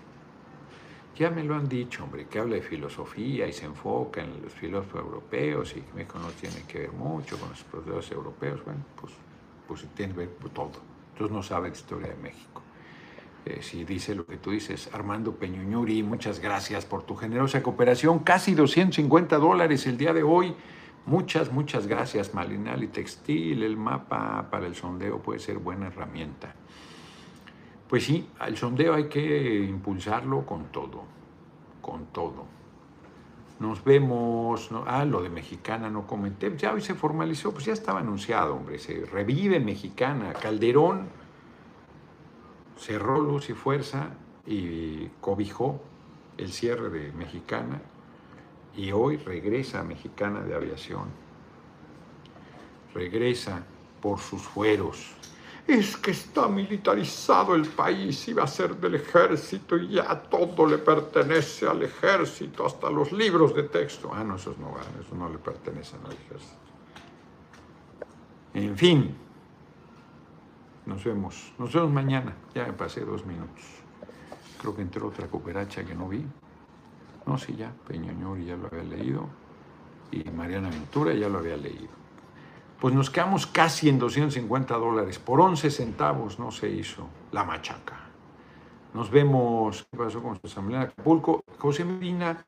Ya me lo han dicho, hombre, que habla de filosofía y se enfoca en los filósofos europeos y México no tiene que ver mucho con los filósofos europeos. Bueno, pues, pues tiene que ver con todo. Entonces no sabe la historia de México. Eh, si dice lo que tú dices, Armando Peñuñuri, muchas gracias por tu generosa cooperación. Casi 250 dólares el día de hoy. Muchas, muchas gracias, Malinali Textil. El mapa para el sondeo puede ser buena herramienta. Pues sí, el sondeo hay que impulsarlo con todo, con todo. Nos vemos, no- ah, lo de Mexicana no comenté, ya hoy se formalizó, pues ya estaba anunciado, hombre, se revive Mexicana, Calderón cerró luz y fuerza y cobijó el cierre de Mexicana y hoy regresa Mexicana de Aviación. Regresa por sus fueros. Es que está militarizado el país, iba a ser del ejército y ya todo le pertenece al ejército, hasta los libros de texto. Ah, no, esos no van, esos no le pertenecen al ejército. En fin, nos vemos, nos vemos mañana. Ya me pasé dos minutos. Creo que entró otra cooperacha que no vi. No, sí, ya, Peñoñori ya lo había leído. Y Mariana Ventura ya lo había leído. Pues nos quedamos casi en 250 dólares. Por 11 centavos no se hizo la machaca. Nos vemos. ¿Qué pasó con su asamblea en Acapulco? José Medina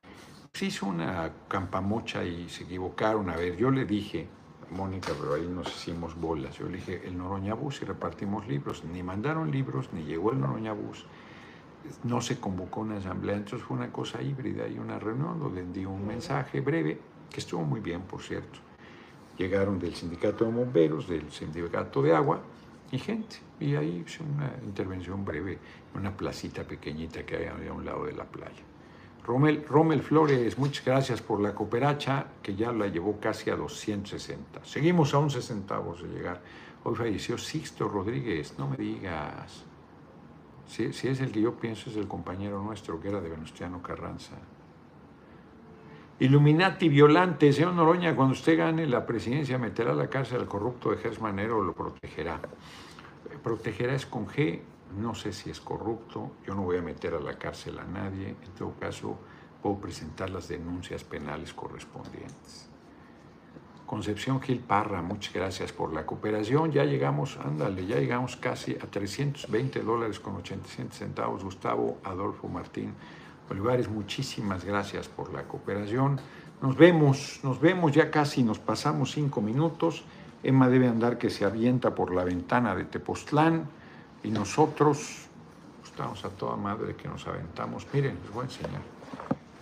se hizo una campamocha y se equivocaron. A ver, yo le dije, Mónica, pero ahí nos hicimos bolas. Yo le dije, el Noroña Bus y repartimos libros. Ni mandaron libros, ni llegó el Noroña Bus. No se convocó una asamblea, entonces fue una cosa híbrida y una reunión donde di un mensaje breve, que estuvo muy bien, por cierto. Llegaron del sindicato de bomberos, del sindicato de agua y gente. Y ahí hice una intervención breve en una placita pequeñita que ahí a un lado de la playa. Rommel Flores, muchas gracias por la cooperacha, que ya la llevó casi a 260. Seguimos a 11 centavos de llegar. Hoy falleció Sixto Rodríguez, no me digas. Si, si es el que yo pienso, es el compañero nuestro que era de Venustiano Carranza. Illuminati violante, señor Noroña, cuando usted gane la presidencia, meterá a la cárcel al corrupto de Gers Manero o lo protegerá. Eh, Protegerá es con G, no sé si es corrupto, yo no voy a meter a la cárcel a nadie, en todo caso puedo presentar las denuncias penales correspondientes. Concepción Gil Parra, muchas gracias por la cooperación. Ya llegamos, ándale, ya llegamos casi a 320 dólares con 87 centavos. Gustavo Adolfo Martín Olivares, muchísimas gracias por la cooperación. Nos vemos, nos vemos, ya casi nos pasamos cinco minutos. Emma debe andar que se avienta por la ventana de Tepoztlán y nosotros estamos a toda madre que nos aventamos. Miren, les voy a enseñar.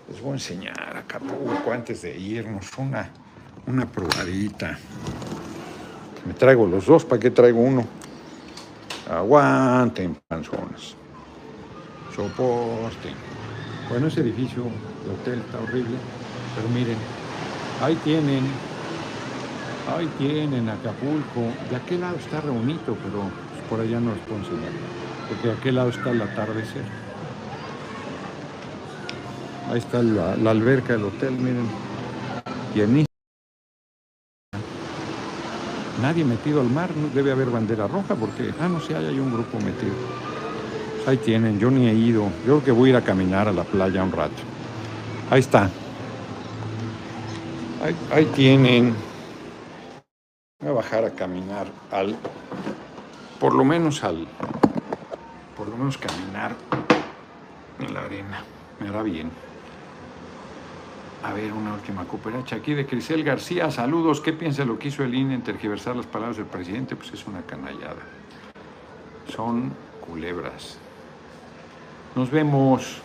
Les voy a enseñar Acapulco antes de irnos una, una probadita. Me traigo los dos, ¿para qué traigo uno? Aguanten, panzones. Soporten. Bueno, ese edificio de hotel está horrible, pero miren, ahí tienen, ahí tienen Acapulco. De aquel lado está re pero por allá no les puedo enseñar, porque de aquel lado está el atardecer. Ahí está la, alberca del hotel, miren. Llenísima. nadie metido al mar, debe haber bandera roja porque, ah, no sé, hay un grupo metido. Ahí tienen, yo ni he ido, yo creo que voy a ir a caminar a la playa un rato. Ahí está. Ahí, ahí tienen. Voy a bajar a caminar al, por lo menos al, por lo menos caminar en la arena. Me hará bien. A ver, una última cooperacha aquí de Crisel García. Saludos. ¿Qué piensa lo que hizo el INE en tergiversar las palabras del presidente? Pues es una canallada. Son culebras. Nos vemos.